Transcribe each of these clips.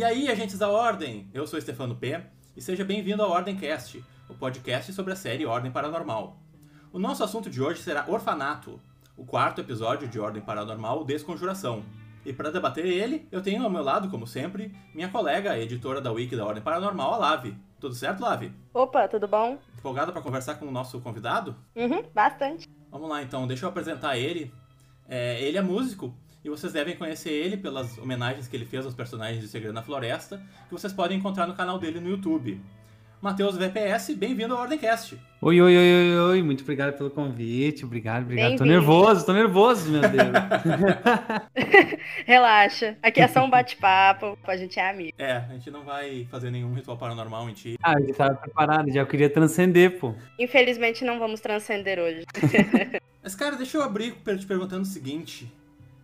E aí, agentes da Ordem? Eu sou Stefano P. e seja bem-vindo ao Ordemcast, o podcast sobre a série Ordem Paranormal. O nosso assunto de hoje será Orfanato, o quarto episódio de Ordem Paranormal Desconjuração. E para debater ele, eu tenho ao meu lado, como sempre, minha colega, editora da Wiki da Ordem Paranormal, a Lave. Tudo certo, Lave? Opa, tudo bom? Empolgada para conversar com o nosso convidado? Uhum, bastante. Vamos lá então, deixa eu apresentar ele. É, ele é músico e vocês devem conhecer ele pelas homenagens que ele fez aos personagens de Segredo na Floresta, que vocês podem encontrar no canal dele no YouTube. Matheus VPS, bem-vindo ao Ordemcast. Oi, oi, oi, oi, oi, muito obrigado pelo convite, obrigado, obrigado. Tô nervoso, tô nervoso, meu Deus. Relaxa, aqui é só um bate-papo, a gente é amigo. É, a gente não vai fazer nenhum ritual paranormal em ti. Ah, eu já tava preparado, já queria transcender, pô. Infelizmente não vamos transcender hoje. Mas, cara, deixa eu abrir te perguntando o seguinte.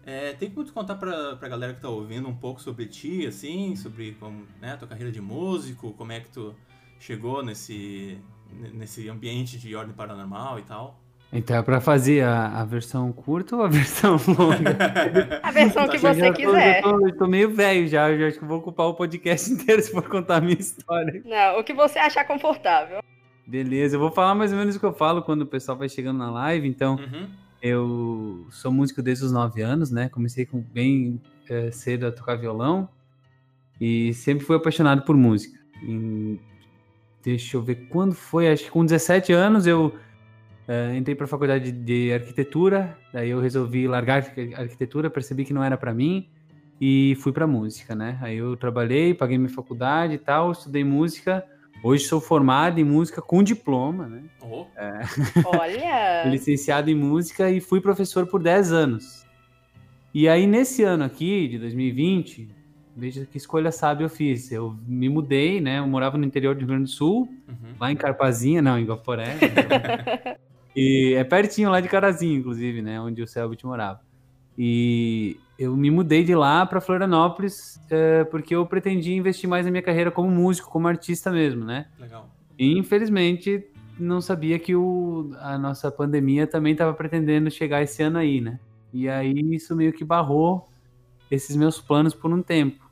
É, tem como tu contar pra, pra galera que tá ouvindo um pouco sobre ti, assim, sobre como, né, a tua carreira de músico, como é que tu chegou nesse, nesse ambiente de ordem paranormal e tal. Então é pra fazer a, a versão curta ou a versão longa? a versão que você quiser. Tô, eu, tô, eu tô, meio velho já, eu acho que vou ocupar o podcast inteiro se for contar a minha história. Não, o que você achar confortável. Beleza, eu vou falar mais ou menos o que eu falo quando o pessoal vai chegando na live. Então, uhum. Eu sou músico desde os 9 anos, né? Comecei com bem é, cedo a tocar violão e sempre fui apaixonado por música. Em deixa eu ver quando foi, acho que com 17 anos eu uh, entrei para a faculdade de arquitetura, daí eu resolvi largar a arquitetura, percebi que não era para mim e fui para música, né? Aí eu trabalhei, paguei minha faculdade e tal, estudei música. Hoje sou formado em música com diploma, né? Oh. É. Olha! licenciado em música e fui professor por 10 anos. E aí nesse ano aqui, de 2020, Veja que escolha sábia eu fiz. Eu me mudei, né? Eu morava no interior do Rio Grande do Sul, uhum. lá em Carpazinha, não, em Guaporé. Né? e é pertinho lá de Carazinho, inclusive, né? Onde o Selbit morava. E eu me mudei de lá para Florianópolis é, porque eu pretendia investir mais na minha carreira como músico, como artista mesmo, né? Legal. E infelizmente não sabia que o, a nossa pandemia também estava pretendendo chegar esse ano aí, né? E aí isso meio que barrou esses meus planos por um tempo.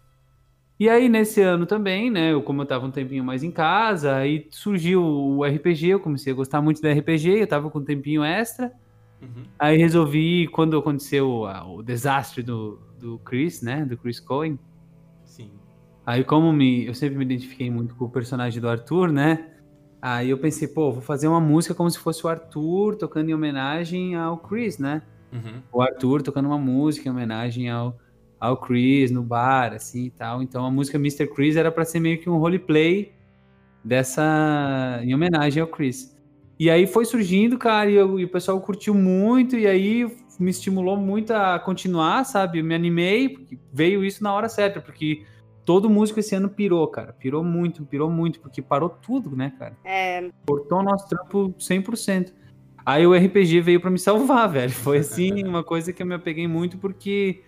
E aí, nesse ano também, né? Eu, como eu tava um tempinho mais em casa, aí surgiu o RPG, eu comecei a gostar muito da RPG, eu tava com um tempinho extra. Uhum. Aí resolvi, quando aconteceu o desastre do, do Chris, né? Do Chris Cohen. Sim. Aí, como me, eu sempre me identifiquei muito com o personagem do Arthur, né? Aí eu pensei, pô, vou fazer uma música como se fosse o Arthur tocando em homenagem ao Chris, né? Uhum. O Arthur tocando uma música em homenagem ao, ao Chris no bar, assim e tal. Então a música Mr. Chris era para ser meio que um roleplay dessa. em homenagem ao Chris. E aí foi surgindo, cara, e, eu, e, o pessoal curtiu muito, e aí me estimulou muito a continuar, sabe? Eu me animei, porque veio isso na hora certa, porque todo músico esse ano pirou, cara. Pirou muito, pirou muito, porque parou tudo, né, cara? É. Cortou o nosso trampo 100%. Aí o RPG veio para me salvar, velho. Foi assim, uma coisa que eu me apeguei muito, porque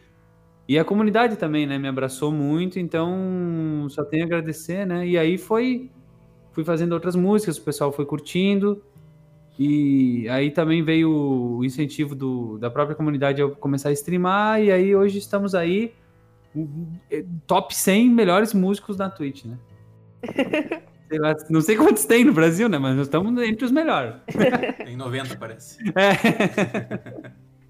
e a comunidade também, né, me abraçou muito, então só tenho a agradecer, né? E aí foi fui fazendo outras músicas, o pessoal foi curtindo. E aí também veio o incentivo do, da própria comunidade a começar a streamar e aí hoje estamos aí top 100 melhores músicos da Twitch, né? Sei lá, não sei quantos tem no Brasil, né? Mas nós estamos entre os melhores. Tem 90, parece.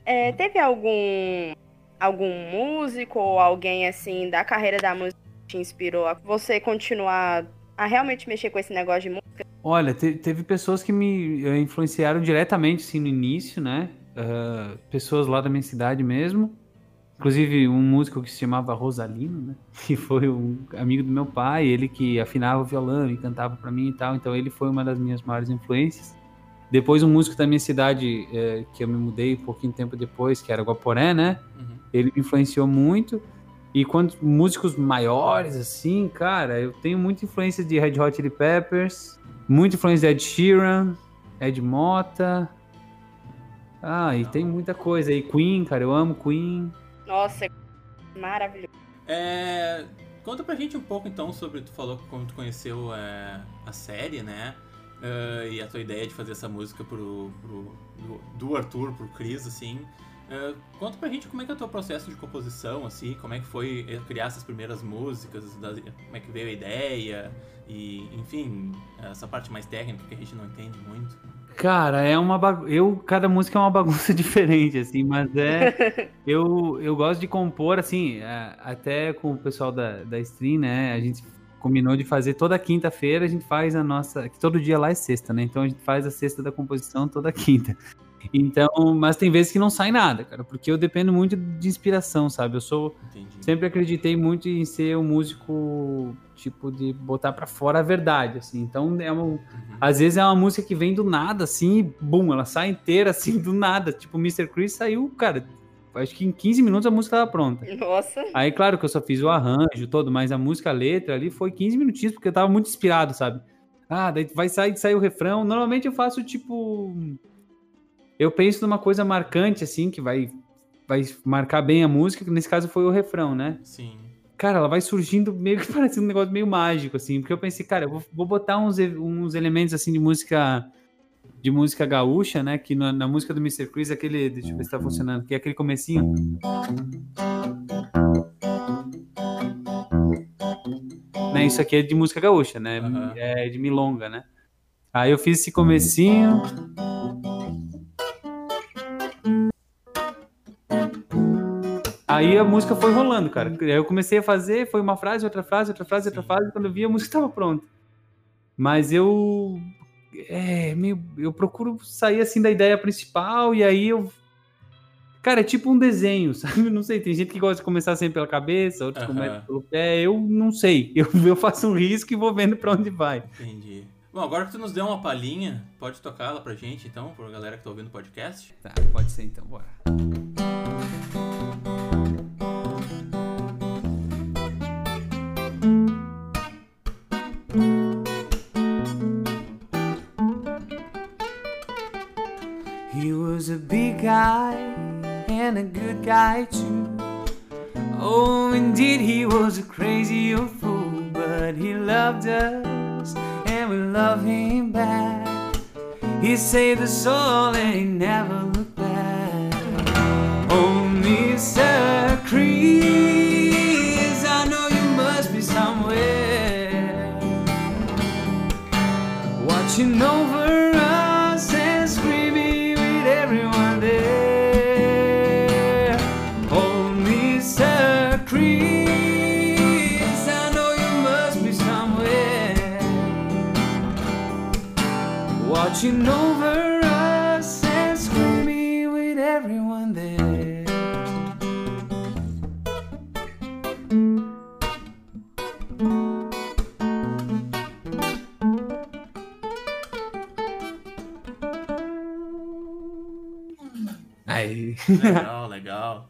É. é teve algum algum músico ou alguém assim da carreira da música que te inspirou a você continuar a realmente mexer com esse negócio de música? Olha, te, teve pessoas que me eh, influenciaram diretamente assim, no início, né? Uh, pessoas lá da minha cidade mesmo. Inclusive um músico que se chamava Rosalino, né? Que foi um amigo do meu pai, ele que afinava o violão e cantava para mim e tal. Então ele foi uma das minhas maiores influências. Depois um músico da minha cidade, é, que eu me mudei um pouquinho tempo depois, que era Guaporé, né? Uhum. Ele me influenciou muito. E quando músicos maiores, assim, cara, eu tenho muita influência de Red Hot Chili Peppers, muita influência de Ed Sheeran, Ed Mota. Ah, e tem muita coisa aí. Queen, cara, eu amo Queen. Nossa, maravilhoso. É, conta pra gente um pouco então sobre, tu falou como tu conheceu é, a série, né? Uh, e a tua ideia de fazer essa música pro, pro do, do, Arthur pro Chris, assim. Uh, conta pra gente como é que é o teu processo de composição, assim, como é que foi eh, criar essas primeiras músicas, das, como é que veio a ideia, e, enfim, essa parte mais técnica que a gente não entende muito. Cara, é uma bagunça. Eu, cada música é uma bagunça diferente, assim, mas é. eu, eu gosto de compor, assim, é, até com o pessoal da, da stream, né? A gente combinou de fazer toda quinta-feira, a gente faz a nossa. Que todo dia lá é sexta, né? Então a gente faz a sexta da composição toda quinta. Então, mas tem vezes que não sai nada, cara, porque eu dependo muito de inspiração, sabe? Eu sou. Entendi. Sempre acreditei muito em ser um músico, tipo, de botar para fora a verdade, assim. Então, é uma, uhum. às vezes é uma música que vem do nada, assim, e bum, ela sai inteira, assim, do nada. Tipo, Mr. Chris saiu, cara, acho que em 15 minutos a música estava pronta. Nossa. Aí, claro que eu só fiz o arranjo todo, mas a música, a letra ali foi 15 minutinhos, porque eu tava muito inspirado, sabe? Ah, daí vai sair, sair o refrão. Normalmente eu faço, tipo eu penso numa coisa marcante, assim, que vai, vai marcar bem a música, que nesse caso foi o refrão, né? Sim. Cara, ela vai surgindo meio que parece um negócio meio mágico, assim, porque eu pensei, cara, eu vou, vou botar uns, uns elementos, assim, de música de música gaúcha, né? Que na, na música do Mr. Chris, aquele. Deixa eu ver se tá funcionando, que é aquele comecinho. Né, isso aqui é de música gaúcha, né? Uhum. É de milonga, né? Aí eu fiz esse comecinho. Aí a música foi rolando, cara. Aí eu comecei a fazer, foi uma frase, outra frase, outra frase, outra frase, quando eu vi a música estava pronta. Mas eu é, meio, eu procuro sair assim da ideia principal e aí eu Cara, é tipo um desenho, sabe? Não sei, tem gente que gosta de começar sempre pela cabeça, outros começam pelo pé. Eu não sei. Eu, eu faço um risco e vou vendo para onde vai. Entendi. Bom, agora que tu nos deu uma palhinha, pode tocar ela pra gente então, pra galera que tá ouvindo o podcast? Tá, pode ser então, bora. Guy too. Oh, indeed, he was a crazy old fool, but he loved us and we love him back. He saved us all and he never looked back. Oh, Mr. Chris, I know you must be somewhere watching over watching over us and screaming with everyone there. Aí. Legal, legal.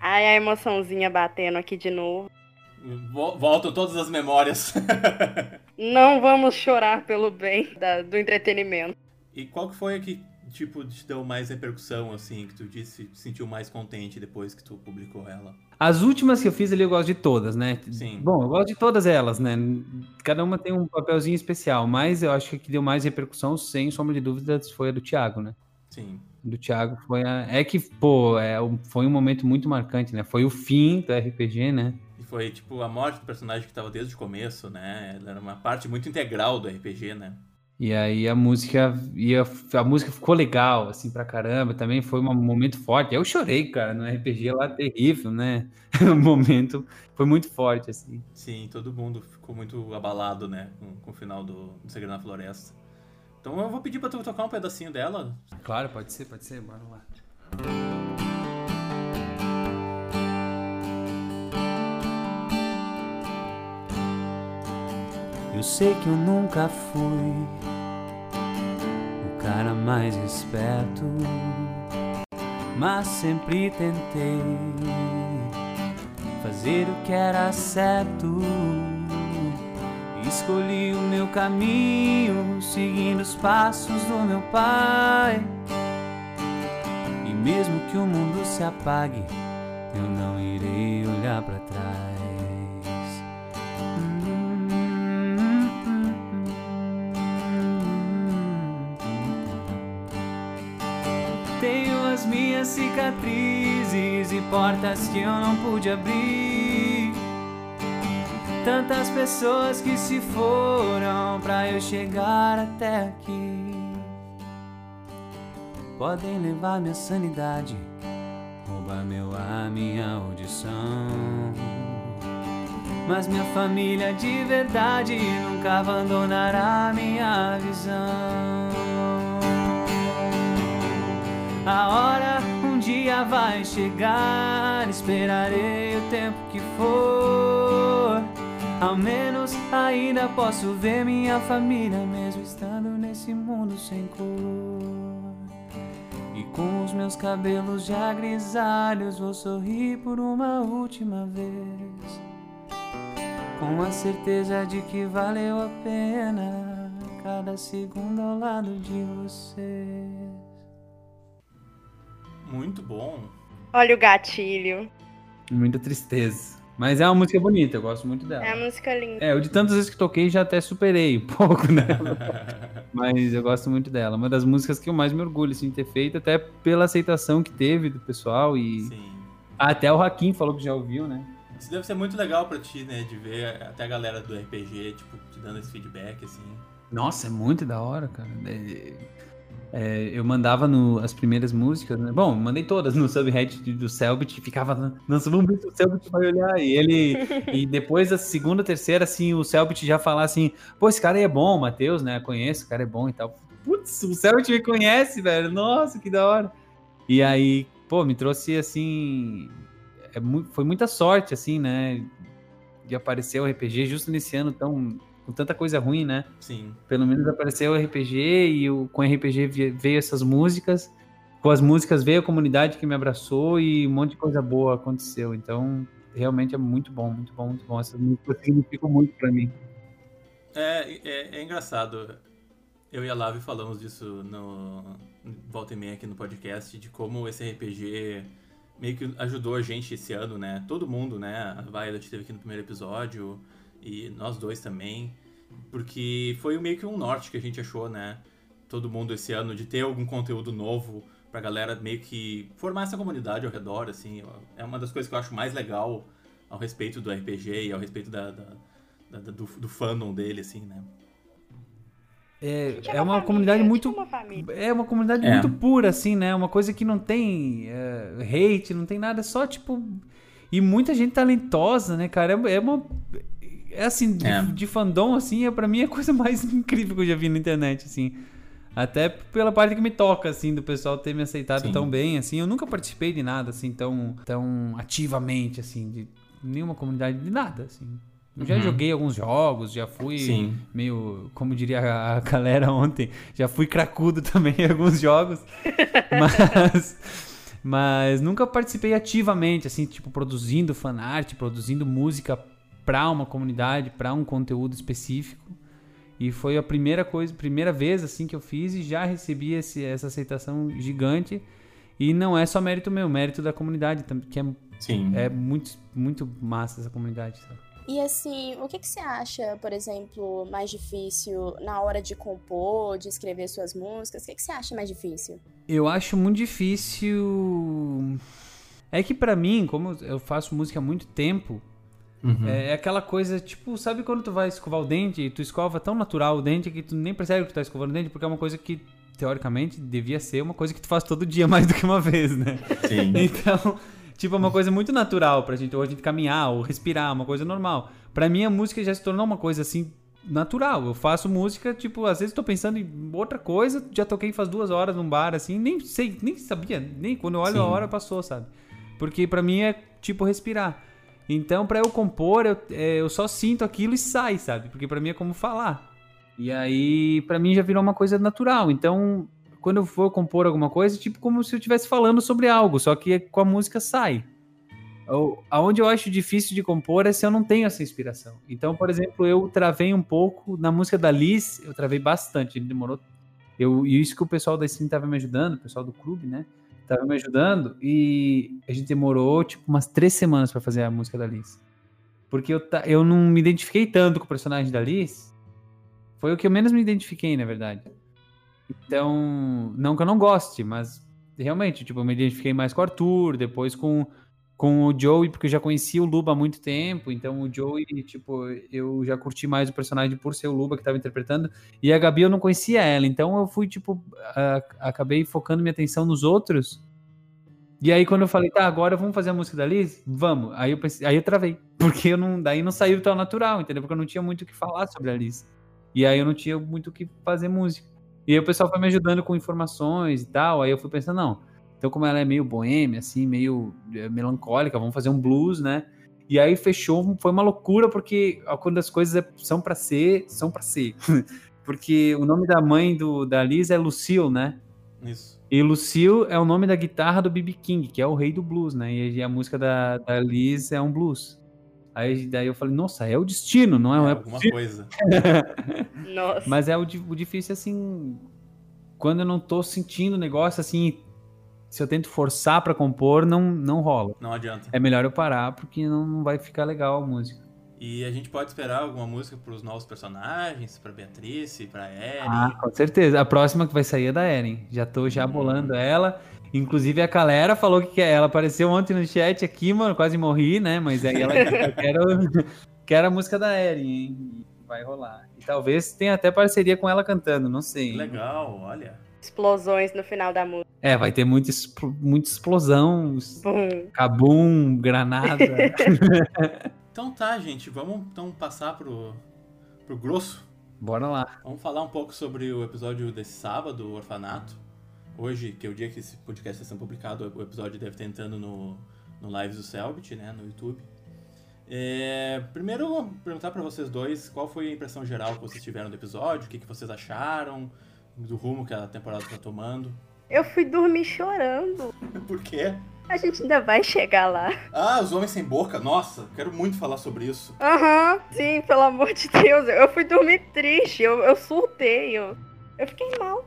Ai, a emoçãozinha batendo aqui de novo. Vol- Voltam todas as memórias. Não vamos chorar pelo bem da- do entretenimento. e qual que foi a que, tipo, te deu mais repercussão, assim, que tu disse, te sentiu mais contente depois que tu publicou ela? As últimas que eu fiz ali eu gosto de todas, né? Sim. Bom, eu gosto de todas elas, né? Cada uma tem um papelzinho especial, mas eu acho que a que deu mais repercussão, sem sombra de dúvidas, foi a do Thiago, né? Sim. Do Thiago foi a. É que, pô, é, um- foi um momento muito marcante, né? Foi o fim do RPG, né? E foi, tipo, a morte do personagem que tava desde o começo, né? Ela era uma parte muito integral do RPG, né? E aí a música ia, a música ficou legal, assim, pra caramba. Também foi um momento forte. Eu chorei, cara, no RPG lá terrível, né? O momento foi muito forte, assim. Sim, todo mundo ficou muito abalado, né? Com, com o final do, do Segredo na Floresta. Então eu vou pedir pra tu tocar um pedacinho dela. Claro, pode ser, pode ser, bora lá. Eu sei que eu nunca fui o cara mais esperto, mas sempre tentei fazer o que era certo. Escolhi o meu caminho, seguindo os passos do meu pai. E mesmo que o mundo se apague, eu não irei olhar para trás. Minhas cicatrizes e portas que eu não pude abrir. Tantas pessoas que se foram pra eu chegar até aqui. Podem levar minha sanidade, roubar meu ar, minha audição. Mas minha família de verdade nunca abandonará minha visão. A hora um dia vai chegar, esperarei o tempo que for. Ao menos ainda posso ver minha família, mesmo estando nesse mundo sem cor. E com os meus cabelos já grisalhos, vou sorrir por uma última vez. Com a certeza de que valeu a pena cada segundo ao lado de você. Muito bom. Olha o gatilho. Muita tristeza. Mas é uma música bonita, eu gosto muito dela. É a música linda. É, eu de tantas vezes que toquei já até superei um pouco nela. Mas eu gosto muito dela. Uma das músicas que eu mais me orgulho assim, de ter feito, até pela aceitação que teve do pessoal. E Sim. até o Hakim falou que já ouviu, né? Isso deve ser muito legal pra ti, né? De ver até a galera do RPG, tipo, te dando esse feedback, assim. Nossa, é muito da hora, cara. É, é, eu mandava no, as primeiras músicas, né? Bom, mandei todas no subreddit do Selbit e ficava, nossa, vamos ver se o Selbit vai olhar. E ele. e depois da segunda, terceira, assim, o Selbit já falar assim, pô, esse cara aí é bom, o Matheus, né? Conheço, o cara é bom e tal. Putz, o Selbit me conhece, velho. Nossa, que da hora. E aí, pô, me trouxe assim. É, foi muita sorte, assim, né? De aparecer o RPG justo nesse ano tão. Com tanta coisa ruim, né? Sim. Pelo menos apareceu o RPG e o, com o RPG veio essas músicas. Com as músicas veio a comunidade que me abraçou e um monte de coisa boa aconteceu. Então, realmente é muito bom, muito bom, muito bom. Essas músicas significam muito pra mim. É, é, é engraçado. Eu e a Lavi falamos disso no Volta e Meia aqui no podcast, de como esse RPG meio que ajudou a gente esse ano, né? Todo mundo, né? A Violet esteve aqui no primeiro episódio e nós dois também. Porque foi meio que um norte que a gente achou, né? Todo mundo esse ano de ter algum conteúdo novo pra galera meio que formar essa comunidade ao redor, assim. É uma das coisas que eu acho mais legal ao respeito do RPG e ao respeito da, da- da- do, do fandom dele, assim, né? É, Gente, é uma uma família, comunidade muito. uma. É uma comunidade É. muito pura, assim, né? Uma coisa que não tem é, hate, não tem nada, é só tipo. E muita gente talentosa, né, cara? É, é uma. É assim, de, É. de fandom, assim, é, pra mim é a coisa mais incrível que eu já vi na internet, assim. Até pela parte que me toca, assim, do pessoal ter me aceitado Sim. tão bem, assim. Eu nunca participei de nada, assim, tão, tão ativamente, assim, de nenhuma comunidade, de nada, assim. Eu já Uhum. joguei alguns jogos, já fui Sim. meio, como diria a a galera ontem, já fui cracudo também em alguns jogos, mas, mas nunca participei ativamente, assim, tipo, produzindo fanart, produzindo música pra uma comunidade, pra um conteúdo específico. E foi a primeira coisa, primeira vez, assim, que eu fiz e já recebi esse, essa aceitação gigante. E não é só mérito meu, mérito da comunidade, tam- que é, Sim. é muito, muito massa essa comunidade, sabe? E assim, o que, que você acha, por exemplo, mais difícil na hora de compor, de escrever suas músicas? O que, que você acha mais difícil? Eu acho muito difícil. É que pra mim, como eu faço música há muito tempo, Uhum. é aquela coisa, tipo, sabe quando tu vai escovar o dente e tu escova tão natural o dente que tu nem percebe que tu tá escovando o dente, porque é uma coisa que, teoricamente, devia ser uma coisa que tu faz todo dia mais do que uma vez, né? Sim. Então, tipo, é uma coisa muito natural pra gente, ou a gente caminhar, ou respirar, uma coisa normal. Pra mim, a música já se tornou uma coisa assim, natural. Eu faço música, tipo, às vezes tô pensando em outra coisa, já toquei faz duas horas num bar, assim, nem sei, nem sabia, nem quando eu olho Sim. a hora passou, sabe? Porque pra mim é tipo respirar. Então, pra eu compor, eu, é, eu só sinto aquilo e sai, sabe? Porque pra mim é como falar. E aí, pra mim já virou uma coisa natural. Então, quando eu for compor alguma coisa, tipo como se eu estivesse falando sobre algo, só que com a música sai. O- Aonde eu acho difícil de compor é se eu não tenho essa inspiração. Então, por exemplo, eu travei um pouco na música da Liz, eu travei bastante, demorou. Eu, e isso que o pessoal da Steam tava me ajudando, o pessoal do clube, né? Tava me ajudando e a gente demorou tipo umas três semanas pra fazer a música da Liz. Porque eu, ta- eu não me identifiquei tanto com o personagem da Liz. Foi o que eu menos me identifiquei, na verdade. Então, não que eu não goste, mas realmente, tipo, eu me identifiquei mais com o Arthur, depois com, com o Joey, porque eu já conhecia o Luba há muito tempo, então o Joey, tipo, eu já curti mais o personagem por ser o Luba que tava interpretando, e a Gabi eu não conhecia ela, então eu fui, tipo, acabei focando minha atenção nos outros, e aí quando eu falei, tá, agora vamos fazer a música da Liz? Vamos. Aí eu pensei, aí eu travei, porque eu não, daí não saiu tão natural, entendeu? Porque eu não tinha muito o que falar sobre a Liz. E aí eu não tinha muito o que fazer música. E aí o pessoal foi me ajudando com informações e tal. Aí eu fui pensando, não. Então, como ela é meio boêmia, assim, meio eh, melancólica, vamos fazer um blues, né? E aí fechou, foi uma loucura, porque quando as coisas é- são pra ser, são pra ser. porque o nome da mãe do, da Liz é Lucille, né? Isso. E Lucille é o nome da guitarra do B.B. King, que é o rei do blues, né? E a música da, da Liz é um blues. Aí daí eu falei, nossa, é o destino, não é? É, não é alguma possível. coisa. Nossa. Mas é o, o difícil, assim, quando eu não tô sentindo o negócio, assim, se eu tento forçar pra compor, não, não rola. Não adianta. É melhor eu parar, porque não, vai ficar legal a música. E a gente pode esperar alguma música pros novos personagens, pra Beatriz, pra Eren. Ah, com certeza. A próxima que vai sair é da Eren. Já tô já Hum. bolando ela. Inclusive a galera falou que quer. Ela apareceu ontem no chat aqui, mano. Quase morri, né? Mas aí ela quero, quero a música da Eren, hein? Vai rolar. E talvez tenha até parceria com ela cantando, não sei. Legal, olha. Explosões no final da música. É, vai ter muita, muita explosão, Bum. cabum, granada. Então tá, gente, vamos então passar pro, pro grosso. Bora lá. Vamos falar um pouco sobre o episódio desse sábado, o Orfanato. Hoje, que é o dia que esse podcast está sendo publicado, o episódio deve estar entrando no, no Lives do Selbit, né, no YouTube. É, primeiro, eu vou perguntar para vocês dois qual foi a impressão geral que vocês tiveram do episódio, o que, que vocês acharam, do rumo que a temporada está tomando. Eu fui dormir chorando. Por quê? A gente ainda vai chegar lá. Ah, os homens sem boca, nossa, quero muito falar sobre isso. Aham, sim, pelo amor de Deus. Eu fui dormir triste, eu, eu surtei, eu, eu fiquei mal.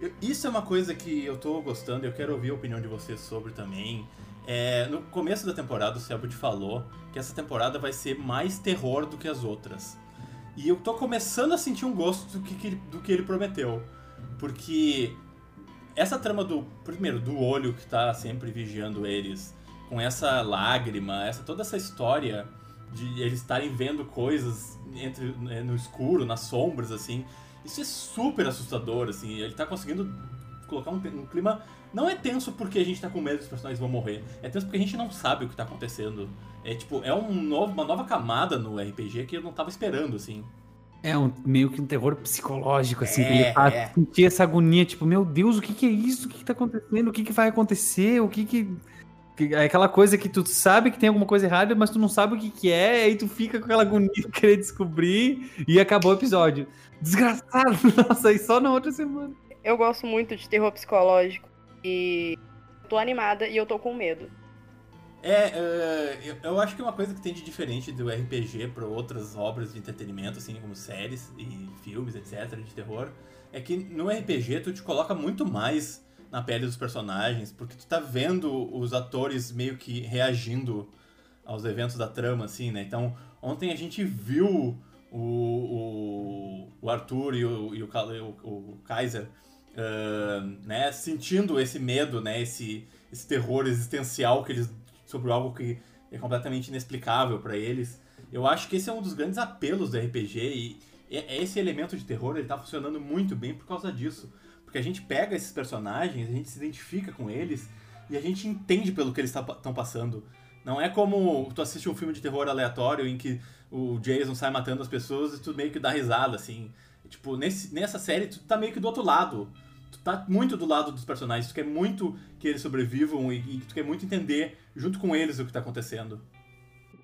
Eu- Isso é uma coisa que eu tô gostando e eu quero ouvir a opinião de vocês sobre também. É, no começo da temporada, o Selbit falou que essa temporada vai ser mais terror do que as outras. E eu tô começando a sentir um gosto do que, do que ele prometeu. Porque essa trama do. Primeiro, do olho que tá sempre vigiando eles, com essa lágrima, essa toda essa história de eles estarem vendo coisas entre, né, no escuro, nas sombras, assim. Isso é super assustador, assim. Ele tá conseguindo colocar um, um clima. Não é tenso porque a gente tá com medo que os personagens vão morrer. É tenso porque a gente não sabe o que tá acontecendo. É tipo, é um novo, uma nova camada no RPG que eu não tava esperando, assim. É um, meio que um terror psicológico, assim, É, ele faz é. sentir essa agonia, tipo, meu Deus, o que que é isso? O que que tá acontecendo? O que que vai acontecer? O que que... É aquela coisa que tu sabe que tem alguma coisa errada, mas tu não sabe o que que é, aí tu fica com aquela agonia de querer descobrir, e acabou o episódio. Desgraçado! Nossa, e só na outra semana. Eu gosto muito de terror psicológico e tô animada e eu tô com medo. É, é, eu, eu acho que uma coisa que tem de diferente do RPG para outras obras de entretenimento, assim, como séries e filmes, etc., de terror, é que no RPG tu te coloca muito mais na pele dos personagens, porque tu tá vendo os atores meio que reagindo aos eventos da trama, assim, né? Então, ontem a gente viu o, o, o Arthur e o, e o- o Kaiser, ah, né, sentindo esse medo, né, esse, esse terror existencial que eles sobre algo que é completamente inexplicável pra eles. Eu acho que esse é um dos grandes apelos do RPG e e- esse elemento de terror ele tá funcionando muito bem por causa disso, porque a gente pega esses personagens, a gente se identifica com eles e a gente entende pelo que eles estão passando. Não é como tu assiste um filme de terror aleatório em que o Jason sai matando as pessoas e tu meio que dá risada, assim. Tipo, nesse, nessa série tu tá meio que do outro lado. Tu tá muito do lado dos personagens, tu quer muito que eles sobrevivam e, e tu quer muito entender junto com eles o que tá acontecendo.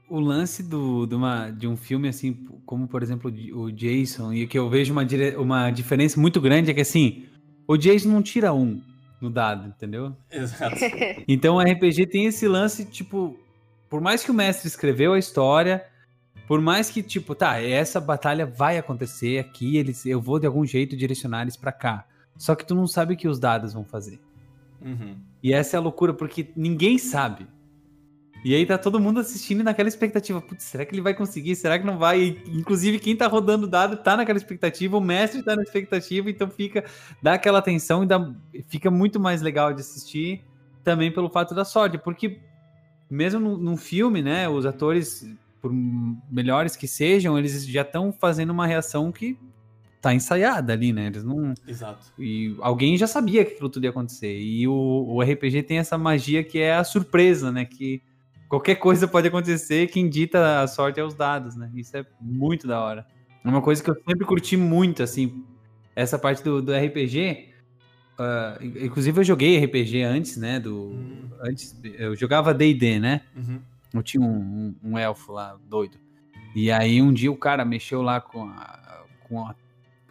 O lance do, de, uma, de um filme, assim, como por exemplo o Jason, e que eu vejo uma, dire- uma diferença muito grande é que assim, o Jason não tira um no dado, entendeu? Exato. Então o RPG tem esse lance, tipo, por mais que o mestre escreveu a história, por mais que, tipo, tá, essa batalha vai acontecer aqui, eles, eu vou de algum jeito direcionar eles pra cá. Só que tu não sabe o que os dados vão fazer. Uhum. E essa é a loucura, porque ninguém sabe. E aí tá todo mundo assistindo naquela expectativa. Putz, será que ele vai conseguir? Será que não vai? E, inclusive, quem tá rodando o dado tá naquela expectativa, o mestre tá na expectativa, então fica, dá aquela atenção e dá, fica muito mais legal de assistir também pelo fato da sorte, porque mesmo num filme, né, os atores, por melhores que sejam, eles já estão fazendo uma reação que tá ensaiada ali, né? Eles não. Exato. E alguém já sabia que aquilo tudo ia acontecer. E o, o RPG tem essa magia que é a surpresa, né? Que qualquer coisa pode acontecer, quem dita a sorte é os dados, né? Isso é muito da hora. É uma coisa que eu sempre curti muito, assim, essa parte do, do RPG. Uh, inclusive eu joguei RPG antes, né? Do, Hum. antes, eu jogava D&D, né? Uhum. Eu tinha um, um- um elfo lá, doido. E aí um dia o cara mexeu lá com a, com a,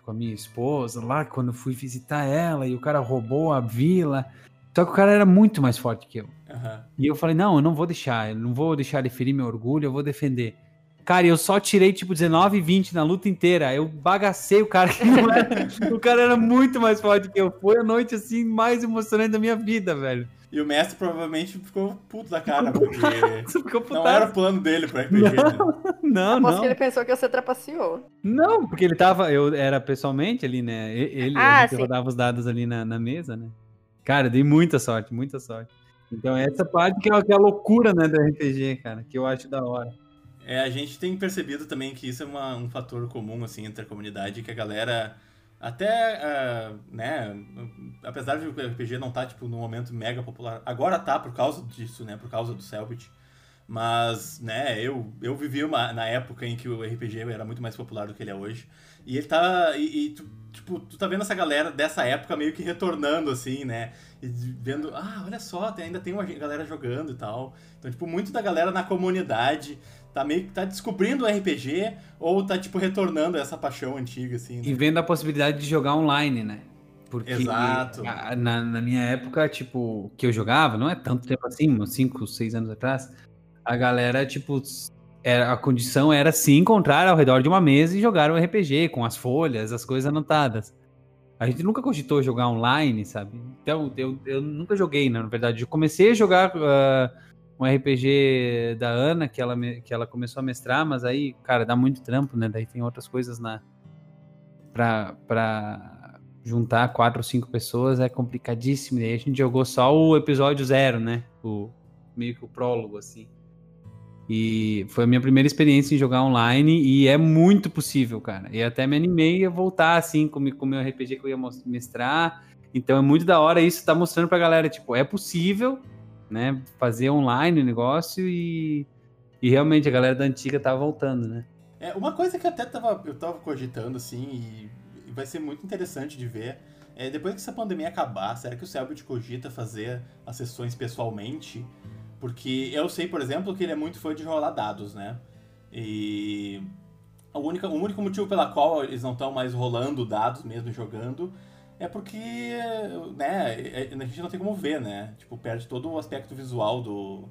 com a minha esposa, lá quando eu fui visitar ela, e o cara roubou a vila. Só que o cara era muito mais forte que eu. Aham. E eu falei, não, eu não vou deixar, eu não vou deixar ele ferir meu orgulho, eu vou defender. Cara, e eu só tirei tipo 19 e 20 na luta inteira. Eu bagacei o cara que não era. o cara era muito mais forte que eu. Foi a noite assim mais emocionante da minha vida, velho. E o mestre provavelmente ficou puto da cara, porque Você ficou não era o plano dele pro RPG. Né? Não, Aposto não. que ele pensou que você trapaceou. Não, porque ele tava, eu era pessoalmente ali, né? Ele, Ah, rodava os dados ali na, na mesa, né? Cara, eu dei muita sorte, muita sorte. Então essa parte que é, que é a loucura, né, do RPG, cara, que eu acho da hora. É, a gente tem percebido também que isso é uma- um fator comum, assim, entre a comunidade, que a galera até, ah, né, apesar de o RPG não estar, tipo, num momento mega popular, agora tá por causa disso, né, por causa do Selbit, mas, né, eu, eu vivi uma, na época em que o RPG era muito mais popular do que ele é hoje, e ele tá, e, e tu, tipo, tu tá vendo essa galera dessa época meio que retornando, assim, né, e vendo, ah, olha só, tem- ainda tem uma galera jogando e tal, então, tipo, muito da galera na comunidade tá meio que tá descobrindo o RPG ou tá, tipo, retornando a essa paixão antiga, assim, E né? vendo a possibilidade de jogar online, né? Porque Exato. na, na minha época, tipo, que eu jogava, não é tanto tempo assim, uns 5, 6 anos atrás, a galera, tipo, era, a condição era se encontrar ao redor de uma mesa e jogar um RPG com as folhas, as coisas anotadas. A gente nunca cogitou jogar online, sabe? Então, eu, eu nunca joguei, né, na verdade. Eu comecei a jogar ah, um RPG da Ana, que ela, que ela começou a mestrar, mas aí, cara, dá muito trampo, né? Daí tem outras coisas na, pra, pra juntar quatro ou cinco pessoas é complicadíssimo. E aí a gente jogou só o episódio zero, né? O, meio que o prólogo, assim. E foi a minha primeira experiência em jogar online e é muito possível, cara. E até me animei a voltar, assim, com o meu RPG que eu ia mestrar. Então é muito da hora isso, tá mostrando pra galera, tipo, é possível, né? Fazer online o negócio e, e realmente a galera da antiga tá voltando, né? É, uma coisa que até tava, eu tava cogitando, assim, e, e vai ser muito interessante de ver, é depois que essa pandemia acabar, será que o Selbit cogita fazer as sessões pessoalmente? Porque eu sei, por exemplo, que ele é muito fã de rolar dados, né? E a única, o único motivo pela qual eles não estão mais rolando dados mesmo jogando é porque, né, é- a gente não tem como ver, né? Tipo, perde todo o aspecto visual do,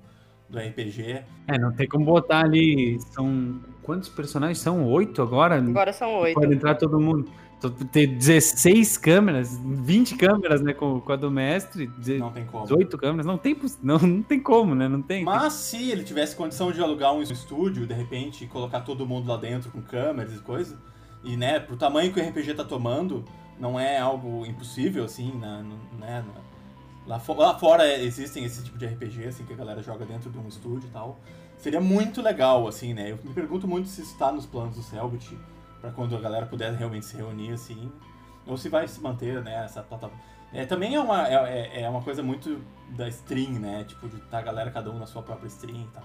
do RPG. É, não tem como botar ali. São. Quantos personagens? São oito agora? Agora são oito. Pode entrar todo mundo. Então, Ter 16 câmeras, 20 câmeras, né? Com, com a do mestre, Não tem como. 18 câmeras. Não tem, não, não tem como, né? Não tem. Mas se ele tivesse condição de alugar um estúdio, de repente, e colocar todo mundo lá dentro com câmeras e coisa, e né, pro tamanho que o RPG tá tomando, não é algo impossível, assim, na, né, na- lá, fo- lá fora existem esse tipo de RPG, assim, que a galera joga dentro de um estúdio e tal. Seria muito legal, assim, né? Eu me pergunto muito se está nos planos do Selbit, pra quando a galera puder realmente se reunir, assim, ou se vai se manter, né, essa plataforma. É, também é uma, é, é- é uma coisa muito da stream, né? Tipo, de estar a galera cada um na sua própria stream e tal.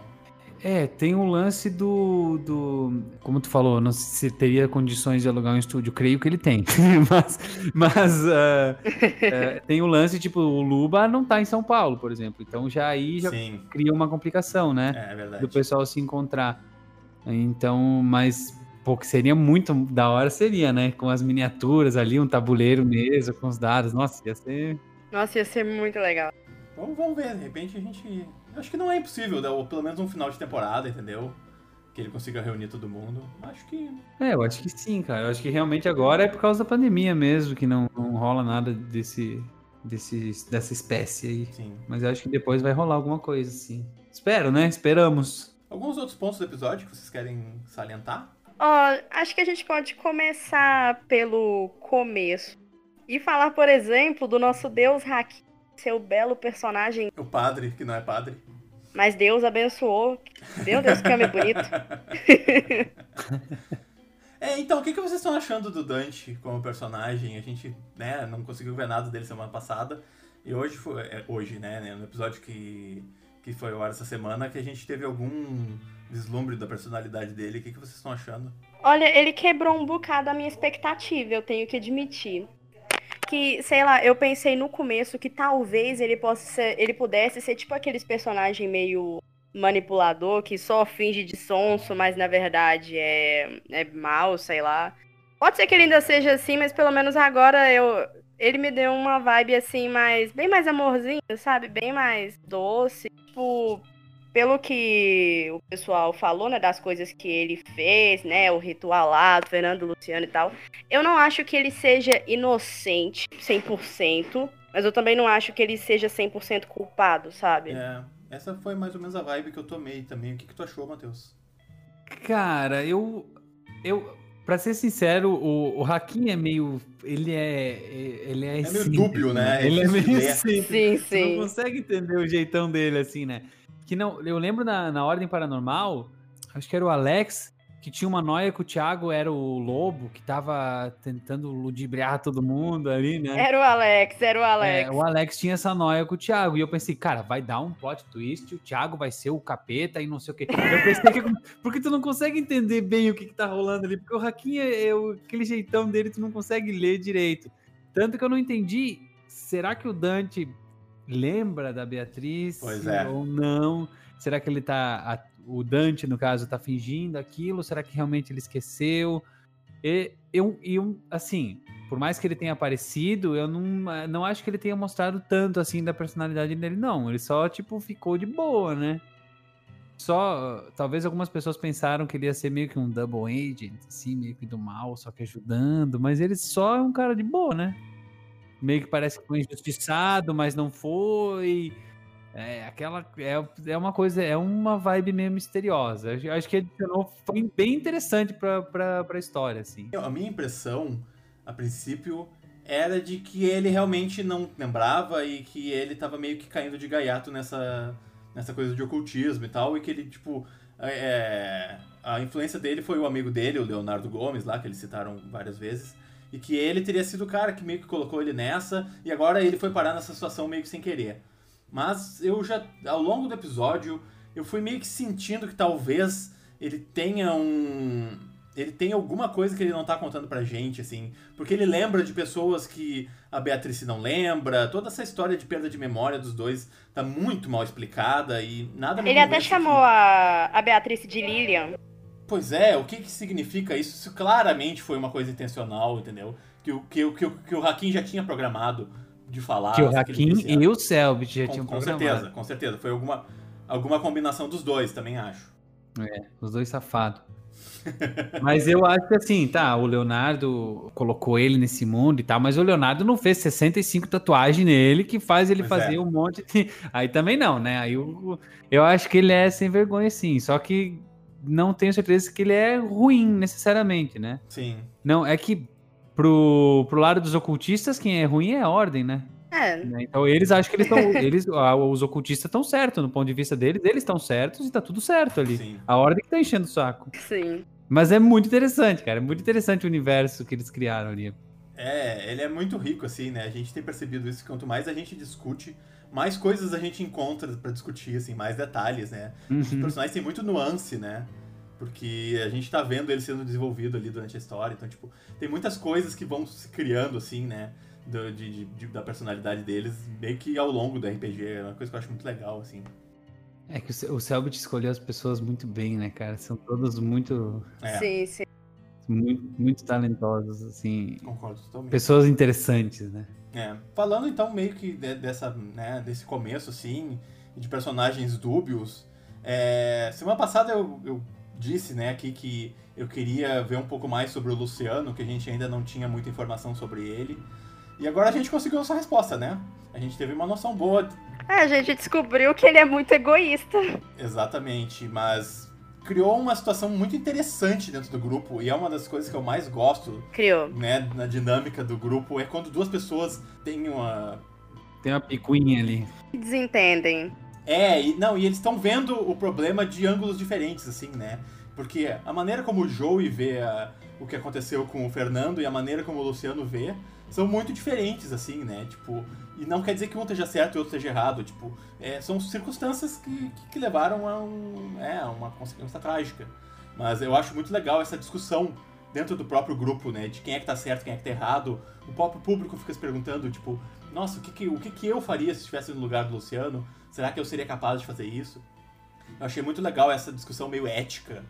É, tem um lance do, do. Como tu falou, não sei se teria condições de alugar um estúdio. Creio que ele tem. mas mas ah, é, tem o lance, tipo, o Luba não tá em São Paulo, por exemplo. Então já aí já Sim, cria uma complicação, né? é, é verdade. do pessoal se encontrar. Então, mas pô, que seria muito da hora seria, né? Com as miniaturas ali, um tabuleiro mesmo, com os dados. Nossa, ia ser. Nossa, ia ser muito legal. Vamos, vamos ver, de repente a gente. Acho que não é impossível, né? ou pelo menos um final de temporada, entendeu? Que ele consiga reunir todo mundo. Acho que. É, eu acho que sim, cara. Eu acho que realmente agora é por causa da pandemia mesmo, que não, não rola nada desse, desse, dessa espécie aí. Sim. Mas eu acho que depois vai rolar alguma coisa, sim. Espero, né? Esperamos. Alguns outros pontos do episódio que vocês querem salientar? Ó, acho que a gente pode começar pelo começo. E falar, por exemplo, do nosso deus Haki, seu belo personagem. O padre, que não é padre. Mas Deus abençoou. Meu Deus, que homem bonito. É, então, o que, que vocês estão achando do Dante como personagem? A gente, né, não conseguiu ver nada dele semana passada. E hoje foi. É, hoje, né, no episódio que, que foi ao ar essa semana, que a gente teve algum vislumbre da personalidade dele. O que, que vocês estão achando? Olha, ele quebrou um bocado a minha expectativa, eu tenho que admitir. Que, sei lá, eu pensei no começo que talvez ele possa ser, ele pudesse ser tipo aqueles personagens meio manipulador que só finge de sonso, mas na verdade é, é mal, sei lá. Pode ser que ele ainda seja assim, mas pelo menos agora eu ele me deu uma vibe assim mais bem mais amorzinho, sabe? Bem mais doce. Tipo, pelo que o pessoal falou, né, das coisas que ele fez, né, o ritual lá do Fernando Luciano e tal, eu não acho que ele seja inocente 100%, mas eu também não acho que ele seja 100% culpado, sabe? É, essa foi mais ou menos a vibe que eu tomei também. O que, que tu achou, Matheus? Cara, eu. Eu. Pra ser sincero, o, o Hakim é meio. Ele é. Ele é, é meio dúbio, né? Ele é meio simples. simples. Sim, Você sim. não consegue entender o jeitão dele, assim, né? Que não, eu lembro na, na Ordem Paranormal, acho que era o Alex, que tinha uma noia que o Thiago era o lobo, que tava tentando ludibriar todo mundo ali, né? Era o Alex, era o Alex. É, o Alex tinha essa noia com o Thiago. E eu pensei, cara, vai dar um plot twist, o Thiago vai ser o capeta e não sei o quê. Eu pensei que. Porque tu não consegue entender bem o que, que tá rolando ali. Porque o é, é o- aquele jeitão dele, tu não consegue ler direito. Tanto que eu não entendi. Será que o Dante lembra da Beatriz? Pois é. Ou não? Será que ele tá. a- o Dante, no caso, tá fingindo aquilo? Será que realmente ele esqueceu? E eu, eu, assim, por mais que ele tenha aparecido, eu não, não acho que ele tenha mostrado tanto assim da personalidade dele, não. Ele só, tipo, ficou de boa, né? Só, talvez algumas pessoas pensaram que ele ia ser meio que um double agent, assim, meio que do mal, só que ajudando, mas ele só é um cara de boa, né? Meio que parece que foi injustiçado, mas não foi. É, aquela. É, é uma coisa, é uma vibe meio misteriosa. Eu acho que adicionou, foi bem interessante pra, pra história, assim. A minha impressão, a princípio, era de que ele realmente não lembrava e que ele tava meio que caindo de gaiato nessa, nessa coisa de ocultismo e tal, e que ele, tipo. é, a influência dele foi o amigo dele, o Leonardo Gomes, lá, que eles citaram várias vezes. E que ele teria sido o cara que meio que colocou ele nessa, e agora ele foi parar nessa situação meio que sem querer. Mas eu já, ao longo do episódio, eu fui meio que sentindo que talvez ele tenha um. Ele tem alguma coisa que ele não tá contando pra gente, assim. Porque ele lembra de pessoas que a Beatriz não lembra. Toda essa história de perda de memória dos dois tá muito mal explicada e nada Ele até chamou a, a Beatriz de Lilian. Pois é, o que, que significa isso? Isso claramente foi uma coisa intencional, entendeu? Que o, que, que, o- que o Hakim já tinha programado de falar. que o Hakim e o Selbit já Com, tinham com programado. certeza, com certeza. Foi alguma, alguma combinação dos dois, também acho. Os dois safados. mas eu acho que assim, tá, o Leonardo colocou ele nesse mundo e tal, mas o Leonardo não fez 65 tatuagens nele que faz ele Pois fazer é. um monte de... Aí também não, né? Aí eu, eu acho que ele é sem vergonha sim, só que não tenho certeza que ele é ruim necessariamente, né? Sim. Não, é que pro, pro lado dos ocultistas, quem é ruim é a ordem, né? É, Né? Então eles acham que eles estão. eles, os ocultistas estão certos, no ponto de vista deles, eles estão certos e tá tudo certo ali. Sim. A ordem que tá enchendo o saco. sim. Mas é muito interessante, cara. É muito interessante o universo que eles criaram ali. É, ele é muito rico, assim, né? A gente tem percebido isso. Quanto mais a gente discute, mais coisas a gente encontra pra discutir, assim, mais detalhes, né? Os Uhum. personagens têm muito nuance, né? Porque a gente tá vendo ele sendo desenvolvido ali durante a história. Então, tipo, tem muitas coisas que vão se criando, assim, né? Do- de, de- de- da personalidade deles, meio que ao longo do RPG. É uma coisa que eu acho muito legal, assim. É que o Selbit escolheu as pessoas muito bem, né, cara? São todos muito, É, Sim, sim. muito, muito talentosos, assim. concordo totalmente. Pessoas interessantes, né? É, falando então meio que de- dessa, né, desse começo assim, de personagens dúbios, é, semana passada eu, eu disse, né, aqui que eu queria ver um pouco mais sobre o Luciano, que a gente ainda não tinha muita informação sobre ele. E agora a gente conseguiu a sua resposta, né? A gente teve uma noção boa. É, a gente descobriu que ele é muito egoísta. Exatamente, mas criou uma situação muito interessante dentro do grupo e é uma das coisas que eu mais gosto, Criou. né, na dinâmica do grupo, é quando duas pessoas têm uma Tem uma picuinha ali. Desentendem. É, e não, e eles estão vendo o problema de ângulos diferentes, assim, né? Porque a maneira como o Joey vê a- o que aconteceu com o Fernando e a maneira como o Luciano vê são muito diferentes, assim, né? Tipo, e não quer dizer que um esteja certo e outro esteja errado. Tipo, é, são circunstâncias que, que, que levaram a um, é, uma consequência trágica. Mas eu acho muito legal essa discussão dentro do próprio grupo, né? De quem é que tá certo, quem é que tá errado. O próprio público fica se perguntando, tipo, nossa, o que, que, o que, que eu faria se estivesse no lugar do Luciano? Será que eu seria capaz de fazer isso? Eu achei muito legal essa discussão meio ética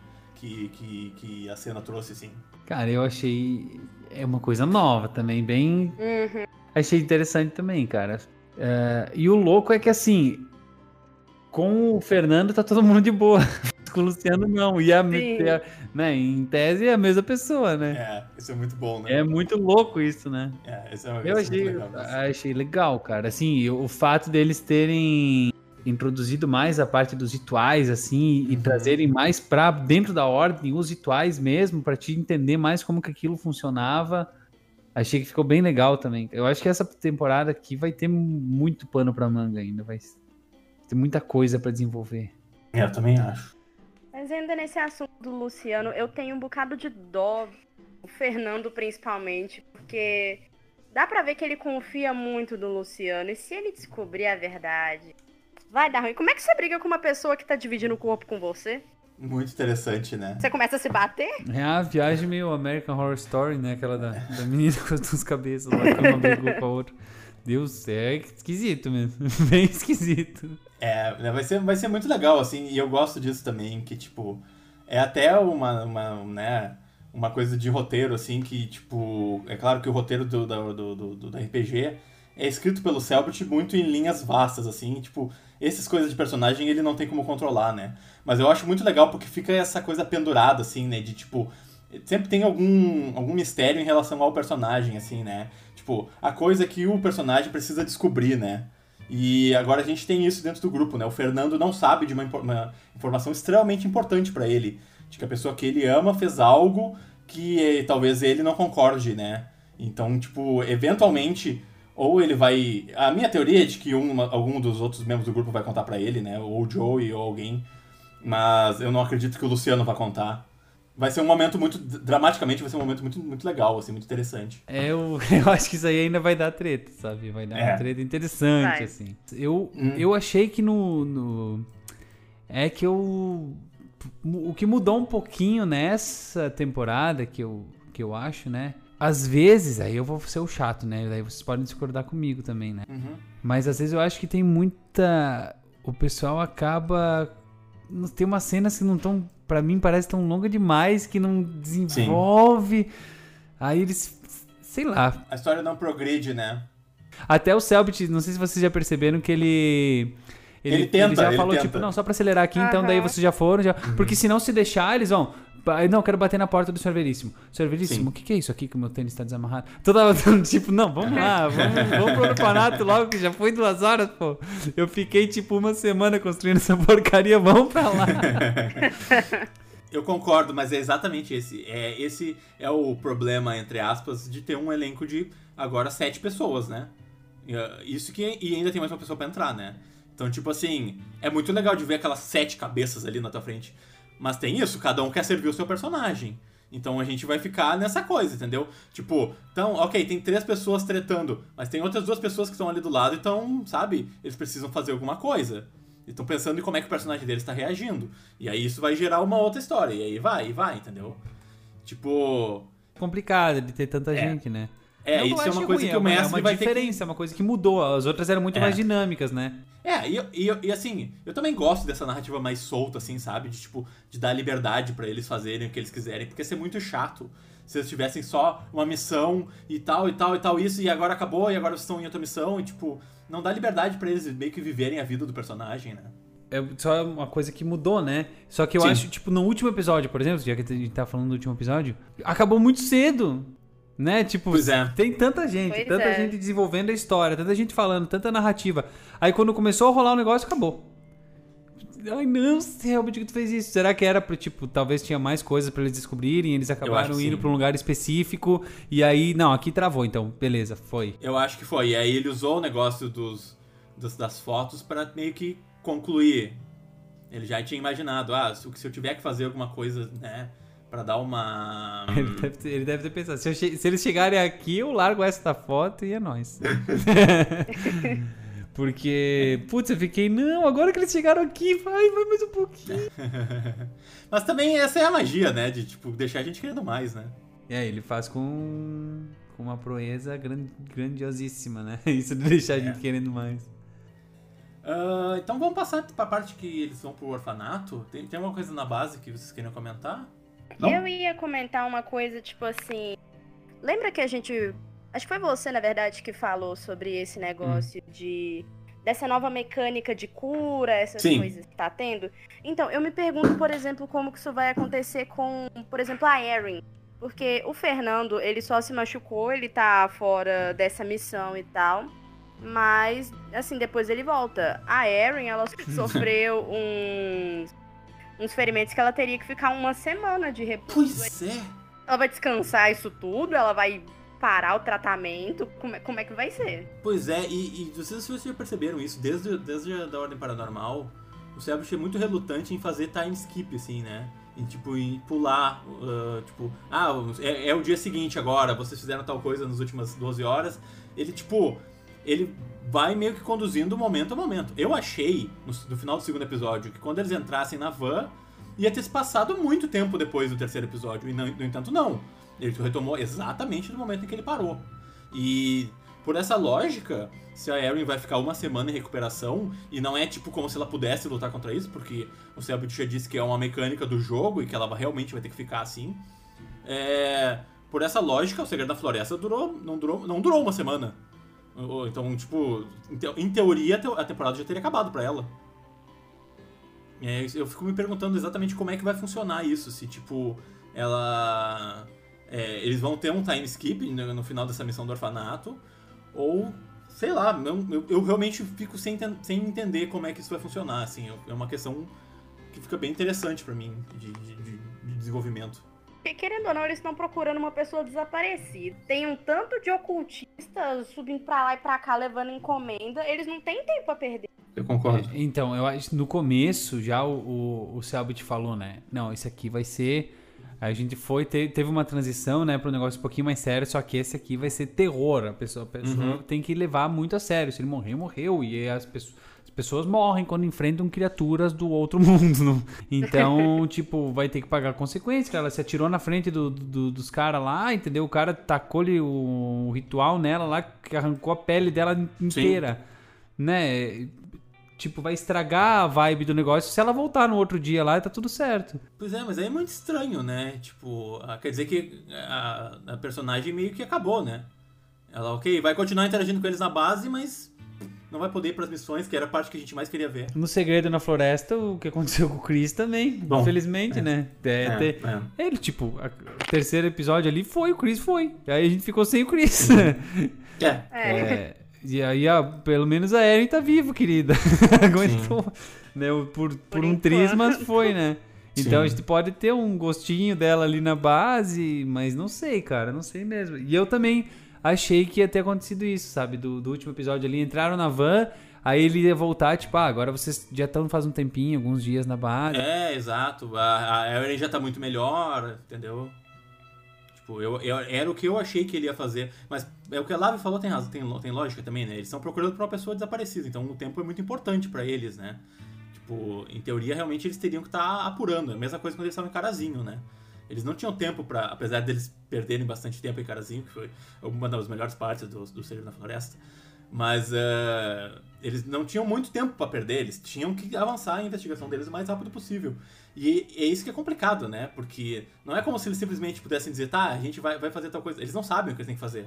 que, que, que a cena trouxe, assim. Cara, eu achei. É uma coisa nova também, bem. Uhum. Achei interessante também, cara. É, e o louco é que assim. Com o Fernando tá todo mundo de boa. Com o Luciano não. E a, né, em tese é a mesma pessoa, né? É, isso é muito bom, né? É muito louco isso, né? É, isso é, uma Eu é achei, muito legal. mesmo. achei legal, cara. Assim, o fato deles terem introduzido mais a parte dos rituais, assim, e Uhum. trazerem mais pra dentro da ordem os rituais mesmo, pra te entender mais como que aquilo funcionava. Achei que ficou bem legal também. Eu acho que essa temporada aqui vai ter muito pano pra manga ainda, vai ter muita coisa pra desenvolver. É, eu também acho. Mas ainda nesse assunto do Luciano, eu tenho um bocado de dó, o Fernando principalmente, porque dá pra ver que ele confia muito no Luciano. E se ele descobrir a verdade, vai dar ruim. Como é que você briga com uma pessoa que tá dividindo o corpo com você? Muito interessante, né? Você começa a se bater? É a viagem meio American Horror Story, né? Aquela da, da menina com as duas cabeças lá, que uma brigou com a outra. Deus, é esquisito mesmo. Bem esquisito. É, né, vai ser, vai ser muito legal, assim, e eu gosto disso também, que, tipo, é até uma, uma, né, uma coisa de roteiro, assim, que, tipo, é claro que o roteiro do, da- do, do, do, do RPG é escrito pelo Selbit muito em linhas vastas, assim, tipo, essas coisas de personagem ele não tem como controlar, né? Mas eu acho muito legal porque fica essa coisa pendurada, assim, né, de, tipo, sempre tem algum, algum mistério em relação ao personagem, assim, né? Tipo, a coisa que o personagem precisa descobrir, né? E agora a gente tem isso dentro do grupo, né? O Fernando não sabe de uma, uma informação extremamente importante pra ele. De que a pessoa que ele ama fez algo que eh, talvez ele não concorde, né? Então, tipo, eventualmente, ou ele vai. A minha teoria é de que um, algum dos outros membros do grupo vai contar pra ele, né? Ou o Joey ou alguém. Mas eu não acredito que o Luciano vai contar. Vai ser um momento muito. Dramaticamente, vai ser um momento muito, muito legal, assim, muito interessante. É, eu, eu acho que isso aí ainda vai dar treta, sabe? Vai dar É. uma treta interessante, Vai. assim. Eu, Hum. eu achei que no, no- É que eu. O que mudou um pouquinho nessa temporada, que eu, que eu acho, né? Às vezes, aí eu vou ser o chato, né? Daí vocês podem discordar comigo também, né? Uhum. Mas às vezes eu acho que tem muita. O pessoal acaba. Tem umas cenas que não estão. Pra mim parece tão longa demais que não desenvolve. Aí eles. Sei lá. A história não progride, né? Até o Selbit, não sei se vocês já perceberam que ele. Ele tenta, já ele falou, tenta. tipo, não, só pra acelerar aqui, então daí vocês já foram. Já... Uhum. Porque senão se deixar, eles vão. "Pai, Não, eu quero bater na porta do Senhor Veríssimo. Senhor Veríssimo, Sim. o que, que é isso aqui que o meu tênis tá desamarrado? Toda tipo, não, vamos lá, vamos, vamos pro orfanato logo, que já foi duas horas, pô. Eu fiquei, tipo, uma semana construindo essa porcaria, vamos pra lá. Eu concordo, mas é exatamente esse. É, esse é o problema, entre aspas, de ter um elenco de agora sete pessoas, né? Uh, Isso que. E ainda tem mais uma pessoa pra entrar, né? Então, tipo assim, é muito legal de ver aquelas sete cabeças ali na tua frente. Mas tem isso, cada um quer servir o seu personagem. Então a gente vai ficar nessa coisa, entendeu? Tipo, então, ok, tem três pessoas tretando, mas tem outras duas pessoas que estão ali do lado, então, sabe, eles precisam fazer alguma coisa. Estão pensando em como é que o personagem deles está reagindo. E aí isso vai gerar uma outra história. E aí vai, e vai, entendeu? Tipo. Complicado de ter tanta gente, né? É, Não isso é uma coisa ruim, que o mestre É uma vai ter que diferença, é uma coisa que mudou. As outras eram muito É. mais dinâmicas, né? É, e, e, e assim, eu também gosto dessa narrativa mais solta, assim, sabe? De, tipo, de dar liberdade pra eles fazerem o que eles quiserem, porque ia ser muito chato se eles tivessem só uma missão e tal, e tal, e tal, isso, e agora acabou, e agora vocês estão em outra missão, e, tipo, não dá liberdade pra eles meio que viverem a vida do personagem, né? É só uma coisa que mudou, né? Só que eu Sim. acho, tipo, no último episódio, por exemplo, já que a gente tá falando do último episódio, acabou muito cedo. Né? Tipo, Pois é. tem tanta gente, Pois tanta é. gente desenvolvendo a história, tanta gente falando, tanta narrativa. Aí quando começou a rolar o negócio, acabou. Ai, não, Selbit, que tu fez isso? Será que era pra, tipo, talvez tinha mais coisas pra eles descobrirem, eles acabaram indo pra um lugar específico, e aí, não, aqui travou, então, beleza, foi. Eu acho que foi. E aí ele usou o negócio dos, dos- das fotos pra meio que concluir. Ele já tinha imaginado, ah, se eu tiver que fazer alguma coisa, né, pra dar uma... Ele deve, ter, ele deve ter pensado, se, che- se eles chegarem aqui, eu largo essa foto e é nóis. Porque, putz, eu fiquei, não, agora que eles chegaram aqui, vai, vai mais um pouquinho. Mas também essa é a magia, né, de, tipo, deixar a gente querendo mais, né? Aí, ele faz com, com uma proeza gran- grandiosíssima, né? Isso de deixar a gente É. querendo mais. Ah, então vamos passar pra parte que eles vão pro orfanato. Tem, tem alguma coisa na base que vocês queriam comentar? Não? Eu ia comentar uma coisa, tipo assim. Lembra que a gente. Acho que foi você, na verdade, que falou sobre esse negócio de. Dessa nova mecânica de cura, essas Sim. coisas que tá tendo. Então, eu me pergunto, por exemplo, como que isso vai acontecer com, por exemplo, a Erin. Porque o Fernando, ele só se machucou, ele tá fora dessa missão e tal. Mas, assim, depois ele volta. A Erin, ela sofreu uns, uns ferimentos que ela teria que ficar uma semana de repouso. Pois é. Ela vai descansar isso tudo? Ela vai parar o tratamento? Como é, como é que vai ser? Pois é, e, e vocês, se vocês já perceberam isso, desde, desde a da Ordem Paranormal, o Cérebro é muito relutante em fazer time skip, assim, né? Em, tipo, em pular, ah, tipo, ah, é, é o dia seguinte agora, vocês fizeram tal coisa nas últimas 12 horas. Ele, tipo, ele vai meio que conduzindo momento a momento. Eu achei, no, no final do segundo episódio, que quando eles entrassem na van, ia ter se passado muito tempo depois do terceiro episódio. E, não, no entanto, não. Ele retomou exatamente no momento em que ele parou. E por essa lógica, se a Erin vai ficar uma semana em recuperação, e não é tipo como se ela pudesse lutar contra isso, porque o Selbit já disse que é uma mecânica do jogo e que ela realmente vai ter que ficar assim. É, por essa lógica, o Segredo da Floresta durou, não, durou, não durou uma semana. Então, tipo, em te- em teoria a temporada já teria acabado pra ela. Eu fico me perguntando exatamente como é que vai funcionar isso. Se, tipo, ela. é, eles vão ter um time skip no, final dessa missão do orfanato. Ou, sei lá, eu, eu realmente fico sem, sem entender como é que isso vai funcionar. Assim, é uma questão que fica bem interessante pra mim de- de- de desenvolvimento. Porque, querendo ou não, eles estão procurando uma pessoa desaparecida. Tem um tanto de ocultistas subindo pra lá e pra cá levando encomenda. Eles não têm tempo a perder. Eu concordo. Então, eu acho que no começo já o, o, o Selbit falou, né? Não, isso aqui vai ser. A gente foi, te- teve uma transição, né, para um negócio um pouquinho mais sério, só que esse aqui vai ser terror. A pessoa, a pessoa Uhum. tem que levar muito a sério. Se ele morreu, morreu. E as, pessoas as pessoas morrem quando enfrentam criaturas do outro mundo. não? Então, tipo, vai ter que pagar consequências. cara. Ela se atirou na frente do- do- dos caras lá, entendeu? O cara tacou-lhe o, o ritual nela lá, que arrancou a pele dela inteira. Né? Tipo, vai estragar a vibe do negócio se ela voltar no outro dia lá e tá tudo certo. Pois é, mas aí é muito estranho, né? Tipo, ah, quer dizer que a, a personagem meio que acabou, né? Ela, ok, vai continuar interagindo com eles na base, mas não vai poder ir pras missões, que era a parte que a gente mais queria ver. No Segredo na Floresta, o que aconteceu com o Chris também, Bom, infelizmente, é. né? É, É, é. Ele, tipo, o terceiro episódio ali foi, o Chris foi. Aí a gente ficou sem o Chris. É, É. É, e aí, a- pelo menos a Erin tá viva, querida. Aguentou. Né, o- por, por, um triz, mas foi, né? Então Sim. a gente pode ter um gostinho dela ali na base, mas não sei, cara, não sei mesmo. E eu também achei que ia ter acontecido isso, sabe? Do, do último episódio ali, entraram na van, aí ele ia voltar, tipo, ah, agora vocês já estão faz um tempinho, alguns dias na base. é, exato. A, a Erin já tá muito melhor, entendeu? Tipo, eu, eu- era o que eu achei que ele ia fazer. Mas é o que a Lave falou, tem razão, tem, tem lógica também, né? Eles estão procurando por uma pessoa desaparecida, então o tempo é muito importante pra eles, né? Tipo, em teoria, realmente eles teriam que estar apurando. É a mesma coisa quando eles estavam em Carazinho, né? Eles não tinham tempo pra, apesar deles perderem bastante tempo em Carazinho, que foi uma das melhores partes do, do Segredo na Floresta, mas eh, eles não tinham muito tempo pra perder, eles tinham que avançar a investigação deles o mais rápido possível. E é isso que é complicado, né? Porque não é como se eles simplesmente pudessem dizer, tá, a gente vai, vai fazer tal coisa. Eles não sabem o que eles têm que fazer.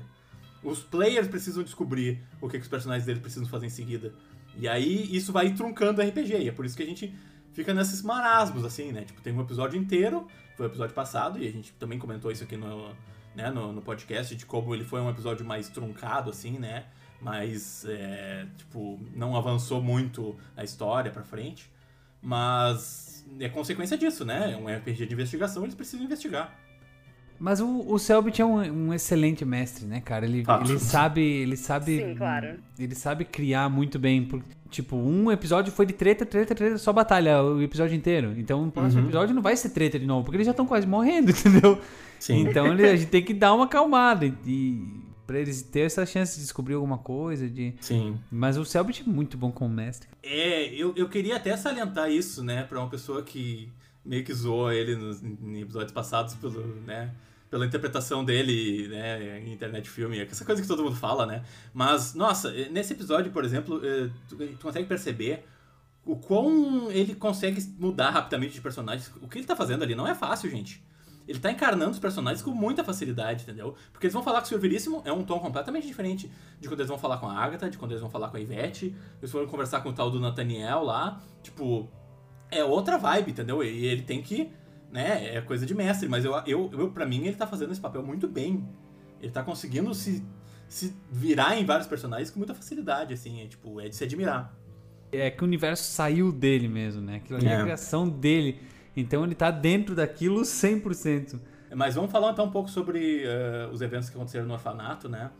Os players precisam descobrir o que, que os personagens deles precisam fazer em seguida. E aí isso vai truncando o RPG. E é por isso que a gente fica nesses marasmos, assim, né? Tipo, tem um episódio inteiro, foi o episódio passado, e a gente também comentou isso aqui no, né, no, no podcast, de como ele foi um episódio mais truncado, assim, né? Mas, é, tipo, não avançou muito a história pra frente. Mas é consequência disso, né? É um RPG de investigação, eles precisam investigar. Mas o, o Selbit é um, um excelente mestre, né, cara? Ele, Fato. ele sabe. Ele sabe. Sim, claro. Ele sabe criar muito bem. por- tipo, um episódio foi de treta, treta, treta, só batalha o episódio inteiro. Então o próximo Uhum. episódio não vai ser treta de novo, porque eles já estão quase morrendo, entendeu? Sim. Então ele- a gente tem que dar uma acalmada. E, e pra eles terem essa chance de descobrir alguma coisa. de Sim. Mas o Selbit é muito bom como mestre. É, eu, eu queria até salientar isso, né, pra uma pessoa que meio que zoou ele nos em episódios passados pelo, né, pela interpretação dele, né, em internet filme, essa coisa que todo mundo fala, né. Mas, nossa, nesse episódio, por exemplo, eh, tu, tu consegue perceber o quão ele consegue mudar rapidamente de personagens. O que ele tá fazendo ali não é fácil, gente. Ele tá encarnando os personagens com muita facilidade, entendeu? Porque eles vão falar com o Sr. Veríssimo, é um tom completamente diferente de quando eles vão falar com a Agatha, de quando eles vão falar com a Ivete, eles foram conversar com o tal do Nathaniel lá, tipo, é outra vibe, entendeu? E ele tem que, né, é coisa de mestre, mas eu, eu, eu pra mim, ele tá fazendo esse papel muito bem. Ele tá conseguindo se, se virar em vários personagens com muita facilidade, assim, é, tipo, é de se admirar. É que o universo saiu dele mesmo, né? Aquilo ali é É. a criação dele. Então ele tá dentro daquilo 100%. Mas vamos falar então um pouco sobre eh, os eventos que aconteceram no orfanato, né?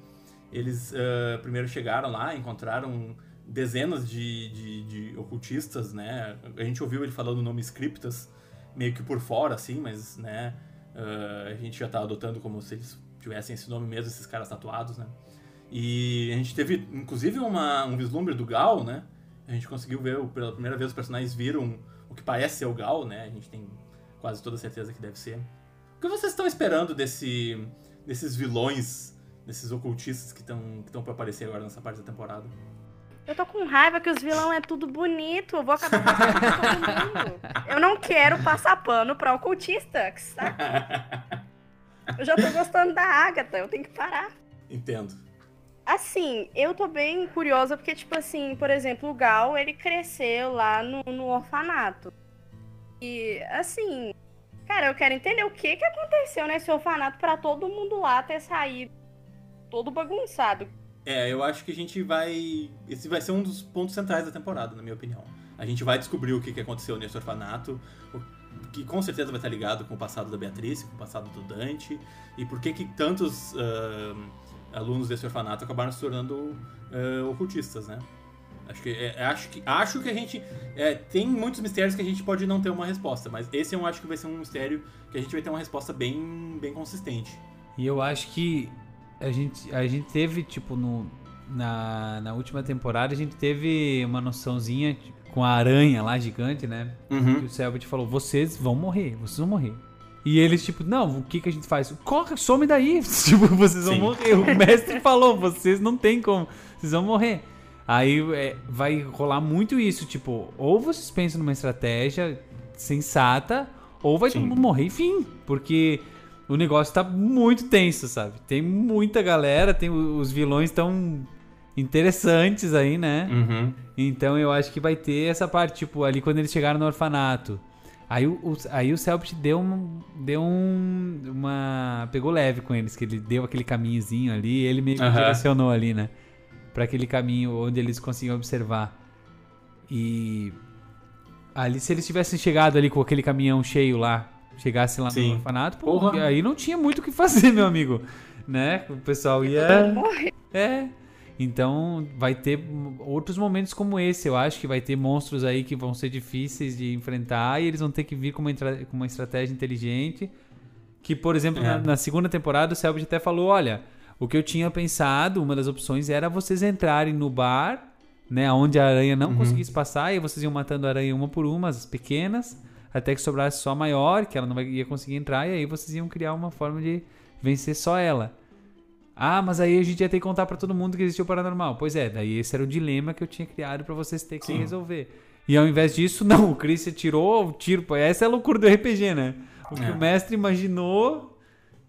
Eles eh, primeiro chegaram lá, encontraram dezenas de, de, de ocultistas, né? A gente ouviu ele falando o nome Scriptas meio que por fora, assim, mas, né? eh, a gente já tá adotando como se eles tivessem esse nome mesmo, esses caras tatuados, né? E a gente teve, inclusive, uma, um vislumbre do Gal, né? A gente conseguiu ver, pela primeira vez, os personagens viram o que parece ser o Gal, né? A gente tem quase toda certeza que deve ser. O que vocês estão esperando desse, desses vilões, desses ocultistas que estão que estão para aparecer agora nessa parte da temporada? Eu tô com raiva que os vilão é tudo bonito. Eu vou acabar passando pra todo mundo. Eu não quero passar pano pra ocultista. Que saco. Eu já tô gostando da Agatha. Eu tenho que parar. Entendo. Assim, eu tô bem curiosa porque, tipo assim, por exemplo, o Gal, ele cresceu lá no, no orfanato. E, assim, cara, eu quero entender o que que aconteceu nesse orfanato pra todo mundo lá ter saído todo bagunçado. É, eu acho que a gente vai. Esse vai ser um dos pontos centrais da temporada, na minha opinião. A gente vai descobrir o que, que aconteceu nesse orfanato, que com certeza vai estar ligado com o passado da Beatriz, com o passado do Dante, e por que, que tantos ahn, alunos desse orfanato acabaram se tornando ah, ocultistas, né? Acho que, é, acho que, acho que a gente. é, tem muitos mistérios que a gente pode não ter uma resposta, mas esse eu acho que vai ser um mistério que a gente vai ter uma resposta bem, bem consistente. E eu acho que a gente, a gente teve, tipo, no, na, na última temporada, a gente teve uma noçãozinha tipo, com a aranha lá gigante, né? Uhum. Que o Selbit falou: vocês vão morrer, vocês vão morrer. E eles, tipo, não, o que, que a gente faz? Corre, some daí. tipo, vocês vão Sim. morrer. O mestre falou: vocês não tem como, vocês vão morrer. Aí é, vai rolar muito isso, tipo, ou vocês pensam numa estratégia sensata, ou vai Sim. todo mundo morrer, enfim. Porque o negócio tá muito tenso, sabe? Tem muita galera, tem os vilões tão interessantes aí, né? Uhum. Então eu acho que vai ter essa parte, tipo, ali quando eles chegaram no orfanato. Aí o, o- aí o Selbit deu, um, deu um, uma... Pegou leve com eles, que ele deu aquele caminhozinho ali, ele meio que Aham. direcionou ali, né? Pra aquele caminho onde eles conseguiam observar. E... Ali, se eles tivessem chegado ali com aquele caminhão cheio lá, chegasse lá Sim. no orfanato, pô, Porra. aí não tinha muito o que fazer, meu amigo. Né? O pessoal ia... Morrer. É. Então vai ter outros momentos como esse. Eu acho que vai ter monstros aí que vão ser difíceis de enfrentar e eles vão ter que vir com uma, entra- com uma estratégia inteligente. Que, por exemplo, É. na, na segunda temporada o Selbit até falou: olha, o que eu tinha pensado, uma das opções era vocês entrarem no bar, né, onde a aranha não conseguisse passar, e vocês iam matando a aranha uma por uma, as pequenas, até que sobrasse só a maior, que ela não ia conseguir entrar, e aí vocês iam criar uma forma de vencer só ela. Ah, mas aí a gente ia ter que contar pra todo mundo que existia o paranormal. Pois é, daí esse era o dilema que eu tinha criado pra vocês terem que Sim. resolver. E ao invés disso, não, o Chris tirou o tiro. Essa é a loucura do RPG, né? O que É. o mestre imaginou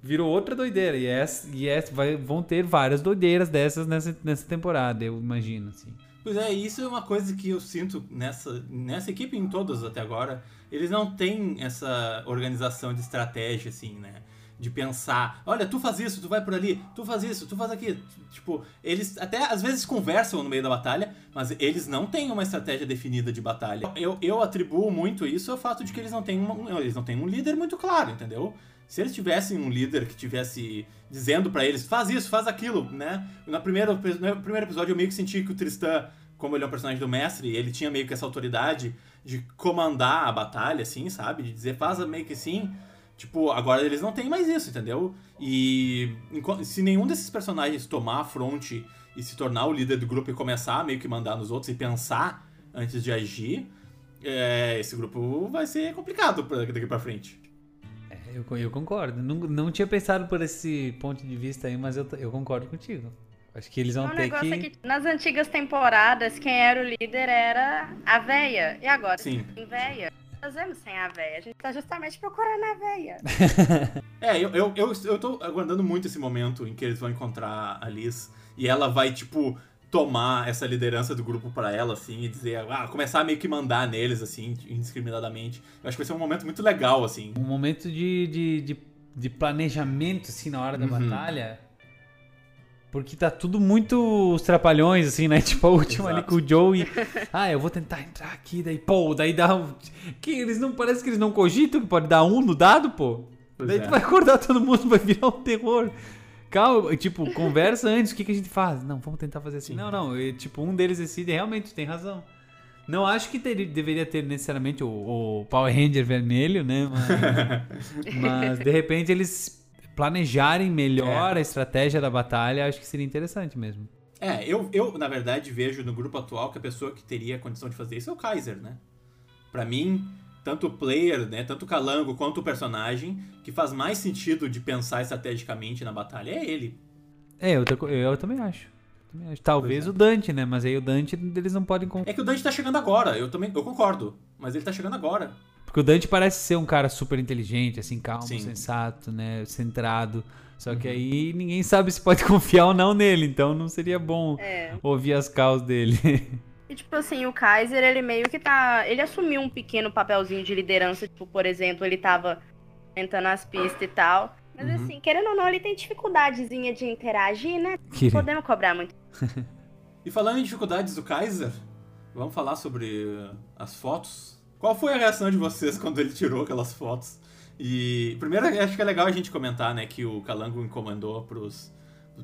virou outra doideira. E, essa, e essa, vai, vão ter várias doideiras dessas nessa, nessa temporada, eu imagino, assim. Pois é, isso é uma coisa que eu sinto nessa, nessa equipe em todas até agora. Eles não têm essa organização de estratégia, assim, né? de pensar, olha, tu faz isso, tu vai por ali, tu faz isso, tu faz aquilo. Tipo, eles até às vezes conversam no meio da batalha, mas eles não têm uma estratégia definida de batalha. Eu, eu atribuo muito isso ao fato de que eles não têm, uma, eles não têm um líder muito claro, entendeu? Se eles tivessem um líder que tivesse dizendo para eles, faz isso, faz aquilo, né? No primeiro, no primeiro episódio eu meio que senti que o Tristan, como ele é um personagem do mestre, ele tinha meio que essa autoridade de comandar a batalha, assim, sabe? De dizer, faz meio que assim. Tipo, agora eles não têm mais isso, entendeu? E se nenhum desses personagens tomar a fronte e se tornar o líder do grupo e começar a meio que mandar nos outros e pensar antes de agir, é, esse grupo vai ser complicado daqui pra frente. É, eu, eu concordo. Não, não tinha pensado por esse ponto de vista aí, mas eu, eu concordo contigo. Acho que eles vão ter que... É que... Nas antigas temporadas, quem era o líder era a véia. E agora? Sim. Tem véia fazemos sem a véia? A gente tá justamente procurando a véia. é, eu, eu, eu, eu tô aguardando muito esse momento em que eles vão encontrar a Liz e ela vai, tipo, tomar essa liderança do grupo para ela, assim, e dizer, ah, começar a meio que mandar neles, assim, indiscriminadamente. Eu acho que vai ser um momento muito legal, assim. Um momento de, de, de, de planejamento, assim, na hora da uhum. batalha porque tá tudo muito os trapalhões, assim, né? Tipo, a última Exato. ali com o Joey. Ah, eu vou tentar entrar aqui, daí, pô, daí dá um. Que eles não. Parece que eles não cogitam que pode dar um no dado, pô. Pois daí é. tu vai acordar todo mundo, vai virar um terror. Calma, tipo, conversa antes, o que, que a gente faz? Não, vamos tentar fazer assim. Sim. Não, não, e, tipo, um deles decide, realmente, tem razão. Não acho que ter, deveria ter necessariamente o, o Power Ranger vermelho, né? Mas, mas de repente eles planejarem melhor é. a estratégia da batalha, acho que seria interessante mesmo. É, eu, eu, na verdade, vejo no grupo atual que a pessoa que teria a condição de fazer isso é o Kaiser, né? Pra mim, tanto o player, né, tanto o calango quanto o personagem, que faz mais sentido de pensar estrategicamente na batalha é ele. É, eu, eu, eu também acho. Talvez é. o Dante, né? Mas aí o Dante eles não podem. É que o Dante tá chegando agora, eu também eu concordo. Mas ele tá chegando agora. Porque o Dante parece ser um cara super inteligente, assim, calmo, Sim. sensato, né? Centrado. Só que uhum. aí ninguém sabe se pode confiar ou não nele, então não seria bom é. ouvir as causas dele. E, tipo assim, o Kaiser, ele meio que tá. Ele assumiu um pequeno papelzinho de liderança, tipo, por exemplo, ele tava tentando as pistas e tal. Mas uhum. assim, querendo ou não, ele tem dificuldadezinha de interagir, né? Não podemos cobrar muito. e falando em dificuldades do Kaiser, vamos falar sobre as fotos qual foi a reação de vocês quando ele tirou aquelas fotos? E primeiro acho que é legal a gente comentar, né, que o Calango encomendou pros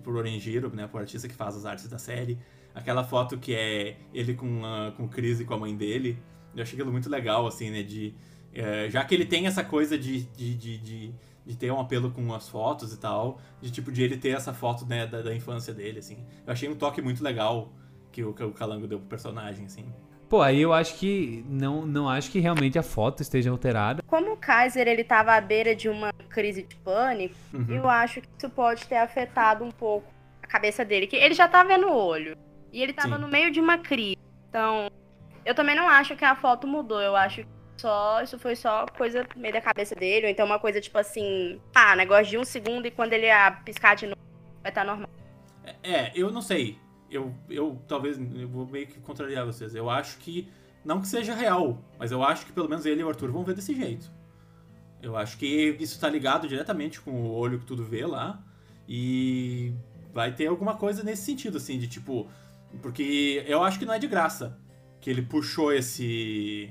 pro Orangiro, né, pro artista que faz as artes da série, aquela foto que é ele com a, com o Chris e com a mãe dele. Eu achei aquilo muito legal, assim, né, de é, já que ele tem essa coisa de, de, de, de, de ter um apelo com as fotos e tal, de tipo de ele ter essa foto né, da, da infância dele, assim. Eu achei um toque muito legal que o, que o Calango deu pro personagem, assim. Pô, aí eu acho que não, não acho que realmente a foto esteja alterada. Como o Kaiser ele tava à beira de uma crise de pânico, uhum. eu acho que isso pode ter afetado um pouco a cabeça dele, que ele já tá vendo o olho. E ele tava Sim. no meio de uma crise. Então, eu também não acho que a foto mudou, eu acho que só isso foi só coisa no meio da cabeça dele, ou então uma coisa tipo assim, ah, negócio de um segundo e quando ele piscar de novo vai estar tá normal. É, eu não sei eu, eu talvez eu vou meio que contrariar vocês. Eu acho que não que seja real, mas eu acho que pelo menos ele e o Arthur vão ver desse jeito. Eu acho que isso tá ligado diretamente com o olho que tudo vê lá e vai ter alguma coisa nesse sentido assim de tipo, porque eu acho que não é de graça que ele puxou esse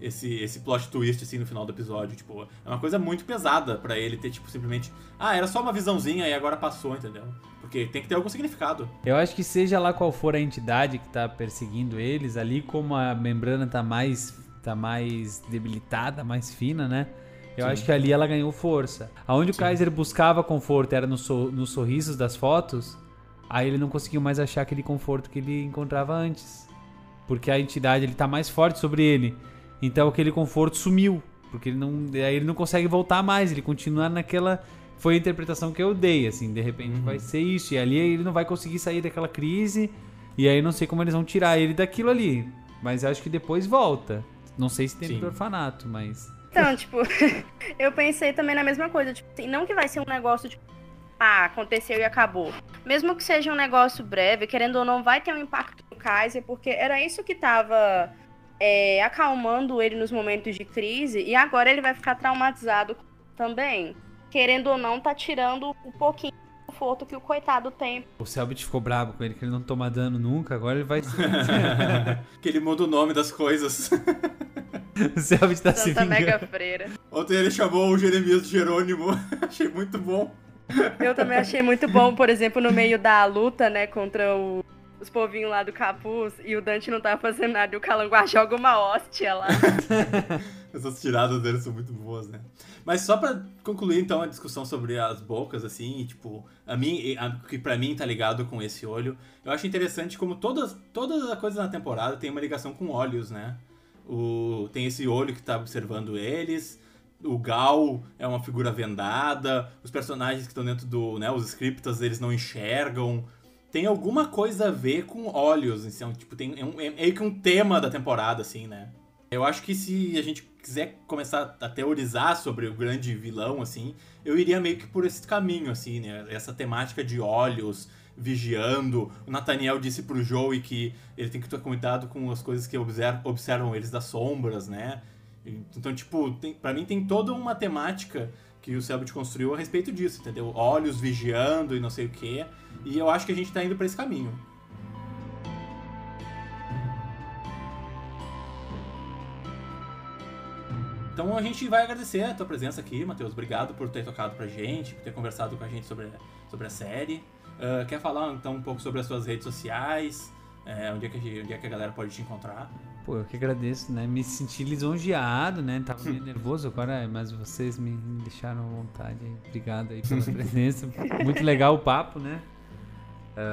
esse, esse plot twist assim no final do episódio. Tipo, é uma coisa muito pesada para ele ter, tipo, simplesmente. Ah, era só uma visãozinha e agora passou, entendeu? Porque tem que ter algum significado. Eu acho que seja lá qual for a entidade que tá perseguindo eles, ali como a membrana tá mais, tá mais debilitada, mais fina, né? Eu Sim. acho que ali ela ganhou força. Aonde Sim. o Kaiser buscava conforto era no so, nos sorrisos das fotos, aí ele não conseguiu mais achar aquele conforto que ele encontrava antes. Porque a entidade ele tá mais forte sobre ele. Então aquele conforto sumiu, porque ele não, aí ele não consegue voltar mais, ele continua naquela foi a interpretação que eu dei, assim, de repente uhum. vai ser isso e ali ele não vai conseguir sair daquela crise e aí não sei como eles vão tirar ele daquilo ali, mas acho que depois volta. Não sei se tem do orfanato, mas então, tipo, eu pensei também na mesma coisa, tipo, assim, não que vai ser um negócio tipo ah, aconteceu e acabou. Mesmo que seja um negócio breve, querendo ou não, vai ter um impacto no Kaiser, porque era isso que tava é, acalmando ele nos momentos de crise e agora ele vai ficar traumatizado também. querendo ou não, tá tirando um pouquinho do conforto que o coitado tem. O Selbit ficou bravo com ele, que ele não toma dano nunca, agora ele vai... que ele muda o nome das coisas. o Selbit tá se Santa vingando. Mega Freira. Ontem ele chamou o Jeremias de Jerônimo. Achei muito bom. Eu também achei muito bom, por exemplo, no meio da luta, né, contra o- os povinhos lá do capuz, e o Dante não tava fazendo nada, e o Calanguá joga uma hóstia lá. Essas tiradas dele são muito boas, né? Mas só pra concluir, então, a discussão sobre as bocas, assim, tipo, a mim, a, que pra mim tá ligado com esse olho, eu acho interessante como todas, todas as coisas na temporada tem uma ligação com olhos, né? O, tem esse olho que tá observando eles, o Gal é uma figura vendada, os personagens que estão dentro do, né, os scriptas, eles não enxergam. Tem alguma coisa a ver com olhos, então, tipo, tem, é, um, é meio que um tema da temporada, assim, né? Eu acho que se a gente quiser começar a teorizar sobre o grande vilão, assim, eu iria meio que por esse caminho, assim, né? Essa temática de olhos, vigiando. O Nathaniel disse pro Joey que ele tem que ter cuidado com as coisas que observam, observam eles das sombras, né? Então, tipo, tem, pra mim tem toda uma temática que o Selbit construiu a respeito disso, entendeu? Olhos vigiando e não sei o quê. E eu acho que a gente tá indo pra esse caminho. Então a gente vai agradecer a tua presença aqui, Matheus. Obrigado por ter tocado pra gente, por ter conversado com a gente sobre, sobre a série. Uh, quer falar então um pouco sobre as suas redes sociais? É, onde, é que, onde é que a galera pode te encontrar? Pô, eu que agradeço, né? Me senti lisonjeado, né? Tava meio nervoso agora, mas vocês me deixaram à vontade. Obrigado aí pela presença. Muito legal o papo, né?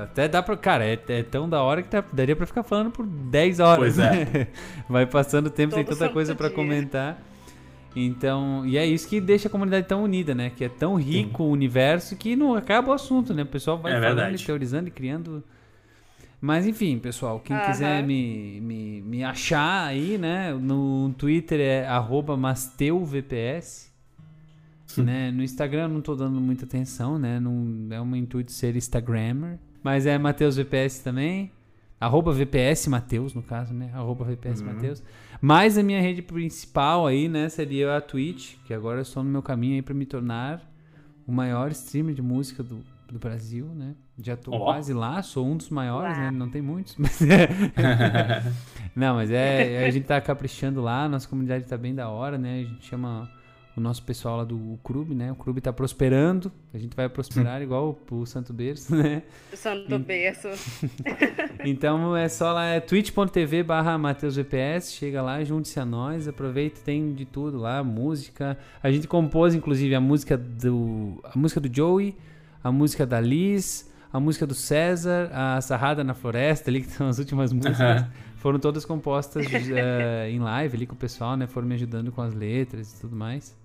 Até dá pra. Cara, é, é tão da hora que tá- daria pra ficar falando por 10 horas. Pois é. né? Vai passando o tempo, tem Todo tanta santo coisa pra dia. comentar. Então, e é isso que deixa a comunidade tão unida, né? Que é tão rico o universo que não acaba o assunto, né? O pessoal vai É falando verdade. e teorizando e criando. Mas enfim, pessoal, quem quiser me, me, me achar aí, né? No Twitter é arroba MasteuvPS. né? No Instagram eu não tô dando muita atenção, né? Não é um intuito ser Instagrammer. Mas é Mateus VPS também. Arroba VPS Mateus, no caso, né? Arroba VPS Uhum. Mateus. Mas a minha rede principal aí, né? Seria a Twitch, que agora eu estou no meu caminho aí pra me tornar o maior streamer de música do, do Brasil, né? Já tô Ó. quase lá, sou um dos maiores, Uau. né? Não tem muitos, mas Não, mas é, a gente tá caprichando lá, nossa comunidade tá bem da hora, né? A gente chama o nosso pessoal lá do clube, né? O clube tá prosperando, a gente vai prosperar igual o, o Santo Berço, né? O santo berço. Então é só lá, é twitch.tv barra chega lá, junte-se a nós, aproveita, tem de tudo lá, música. A gente compôs, inclusive, a música do. A música do Joey, a música da Liz, a música do César, a Sarrada na Floresta, ali, que são as últimas músicas. Foram todas compostas eh, em live ali com o pessoal, né? Foram me ajudando com as letras e tudo mais.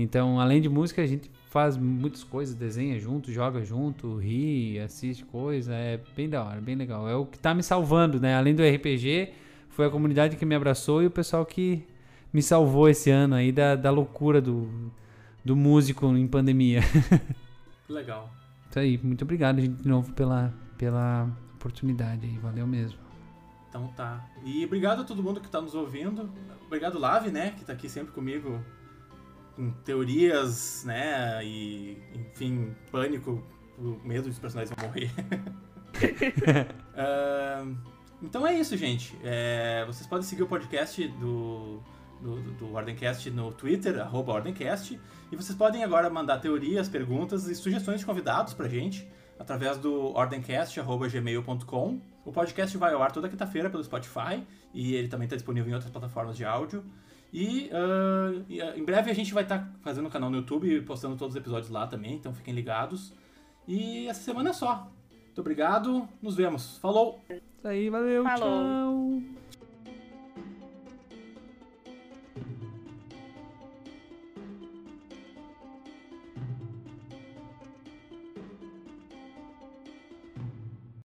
Então, além de música, a gente faz muitas coisas, desenha junto, joga junto, ri, assiste coisa, é bem da hora, bem legal. É o que tá me salvando, né? Além do RPG, foi a comunidade que me abraçou e o pessoal que me salvou esse ano aí da, da loucura do, do músico em pandemia. Legal. Isso aí, muito obrigado, gente, de novo pela, pela oportunidade aí, valeu mesmo. Então tá. E obrigado a todo mundo que tá nos ouvindo. Obrigado, Lave, né? Que tá aqui sempre comigo com teorias, né? E, enfim, pânico, o medo dos personagens vão morrer. Ah, então é isso, gente. É, vocês podem seguir o podcast do, do, do Ordencast no Twitter, arroba Ordencast. E vocês podem agora mandar teorias, perguntas e sugestões de convidados pra gente através do ordencast.gmail.com. O podcast vai ao ar toda quinta-feira pelo Spotify e ele também está disponível em outras plataformas de áudio. E, ah, em breve a gente vai estar fazendo um canal no YouTube e postando todos os episódios lá também, então fiquem ligados. E essa semana é só. Muito obrigado, nos vemos. Falou! Isso aí, valeu, Falou. tchau!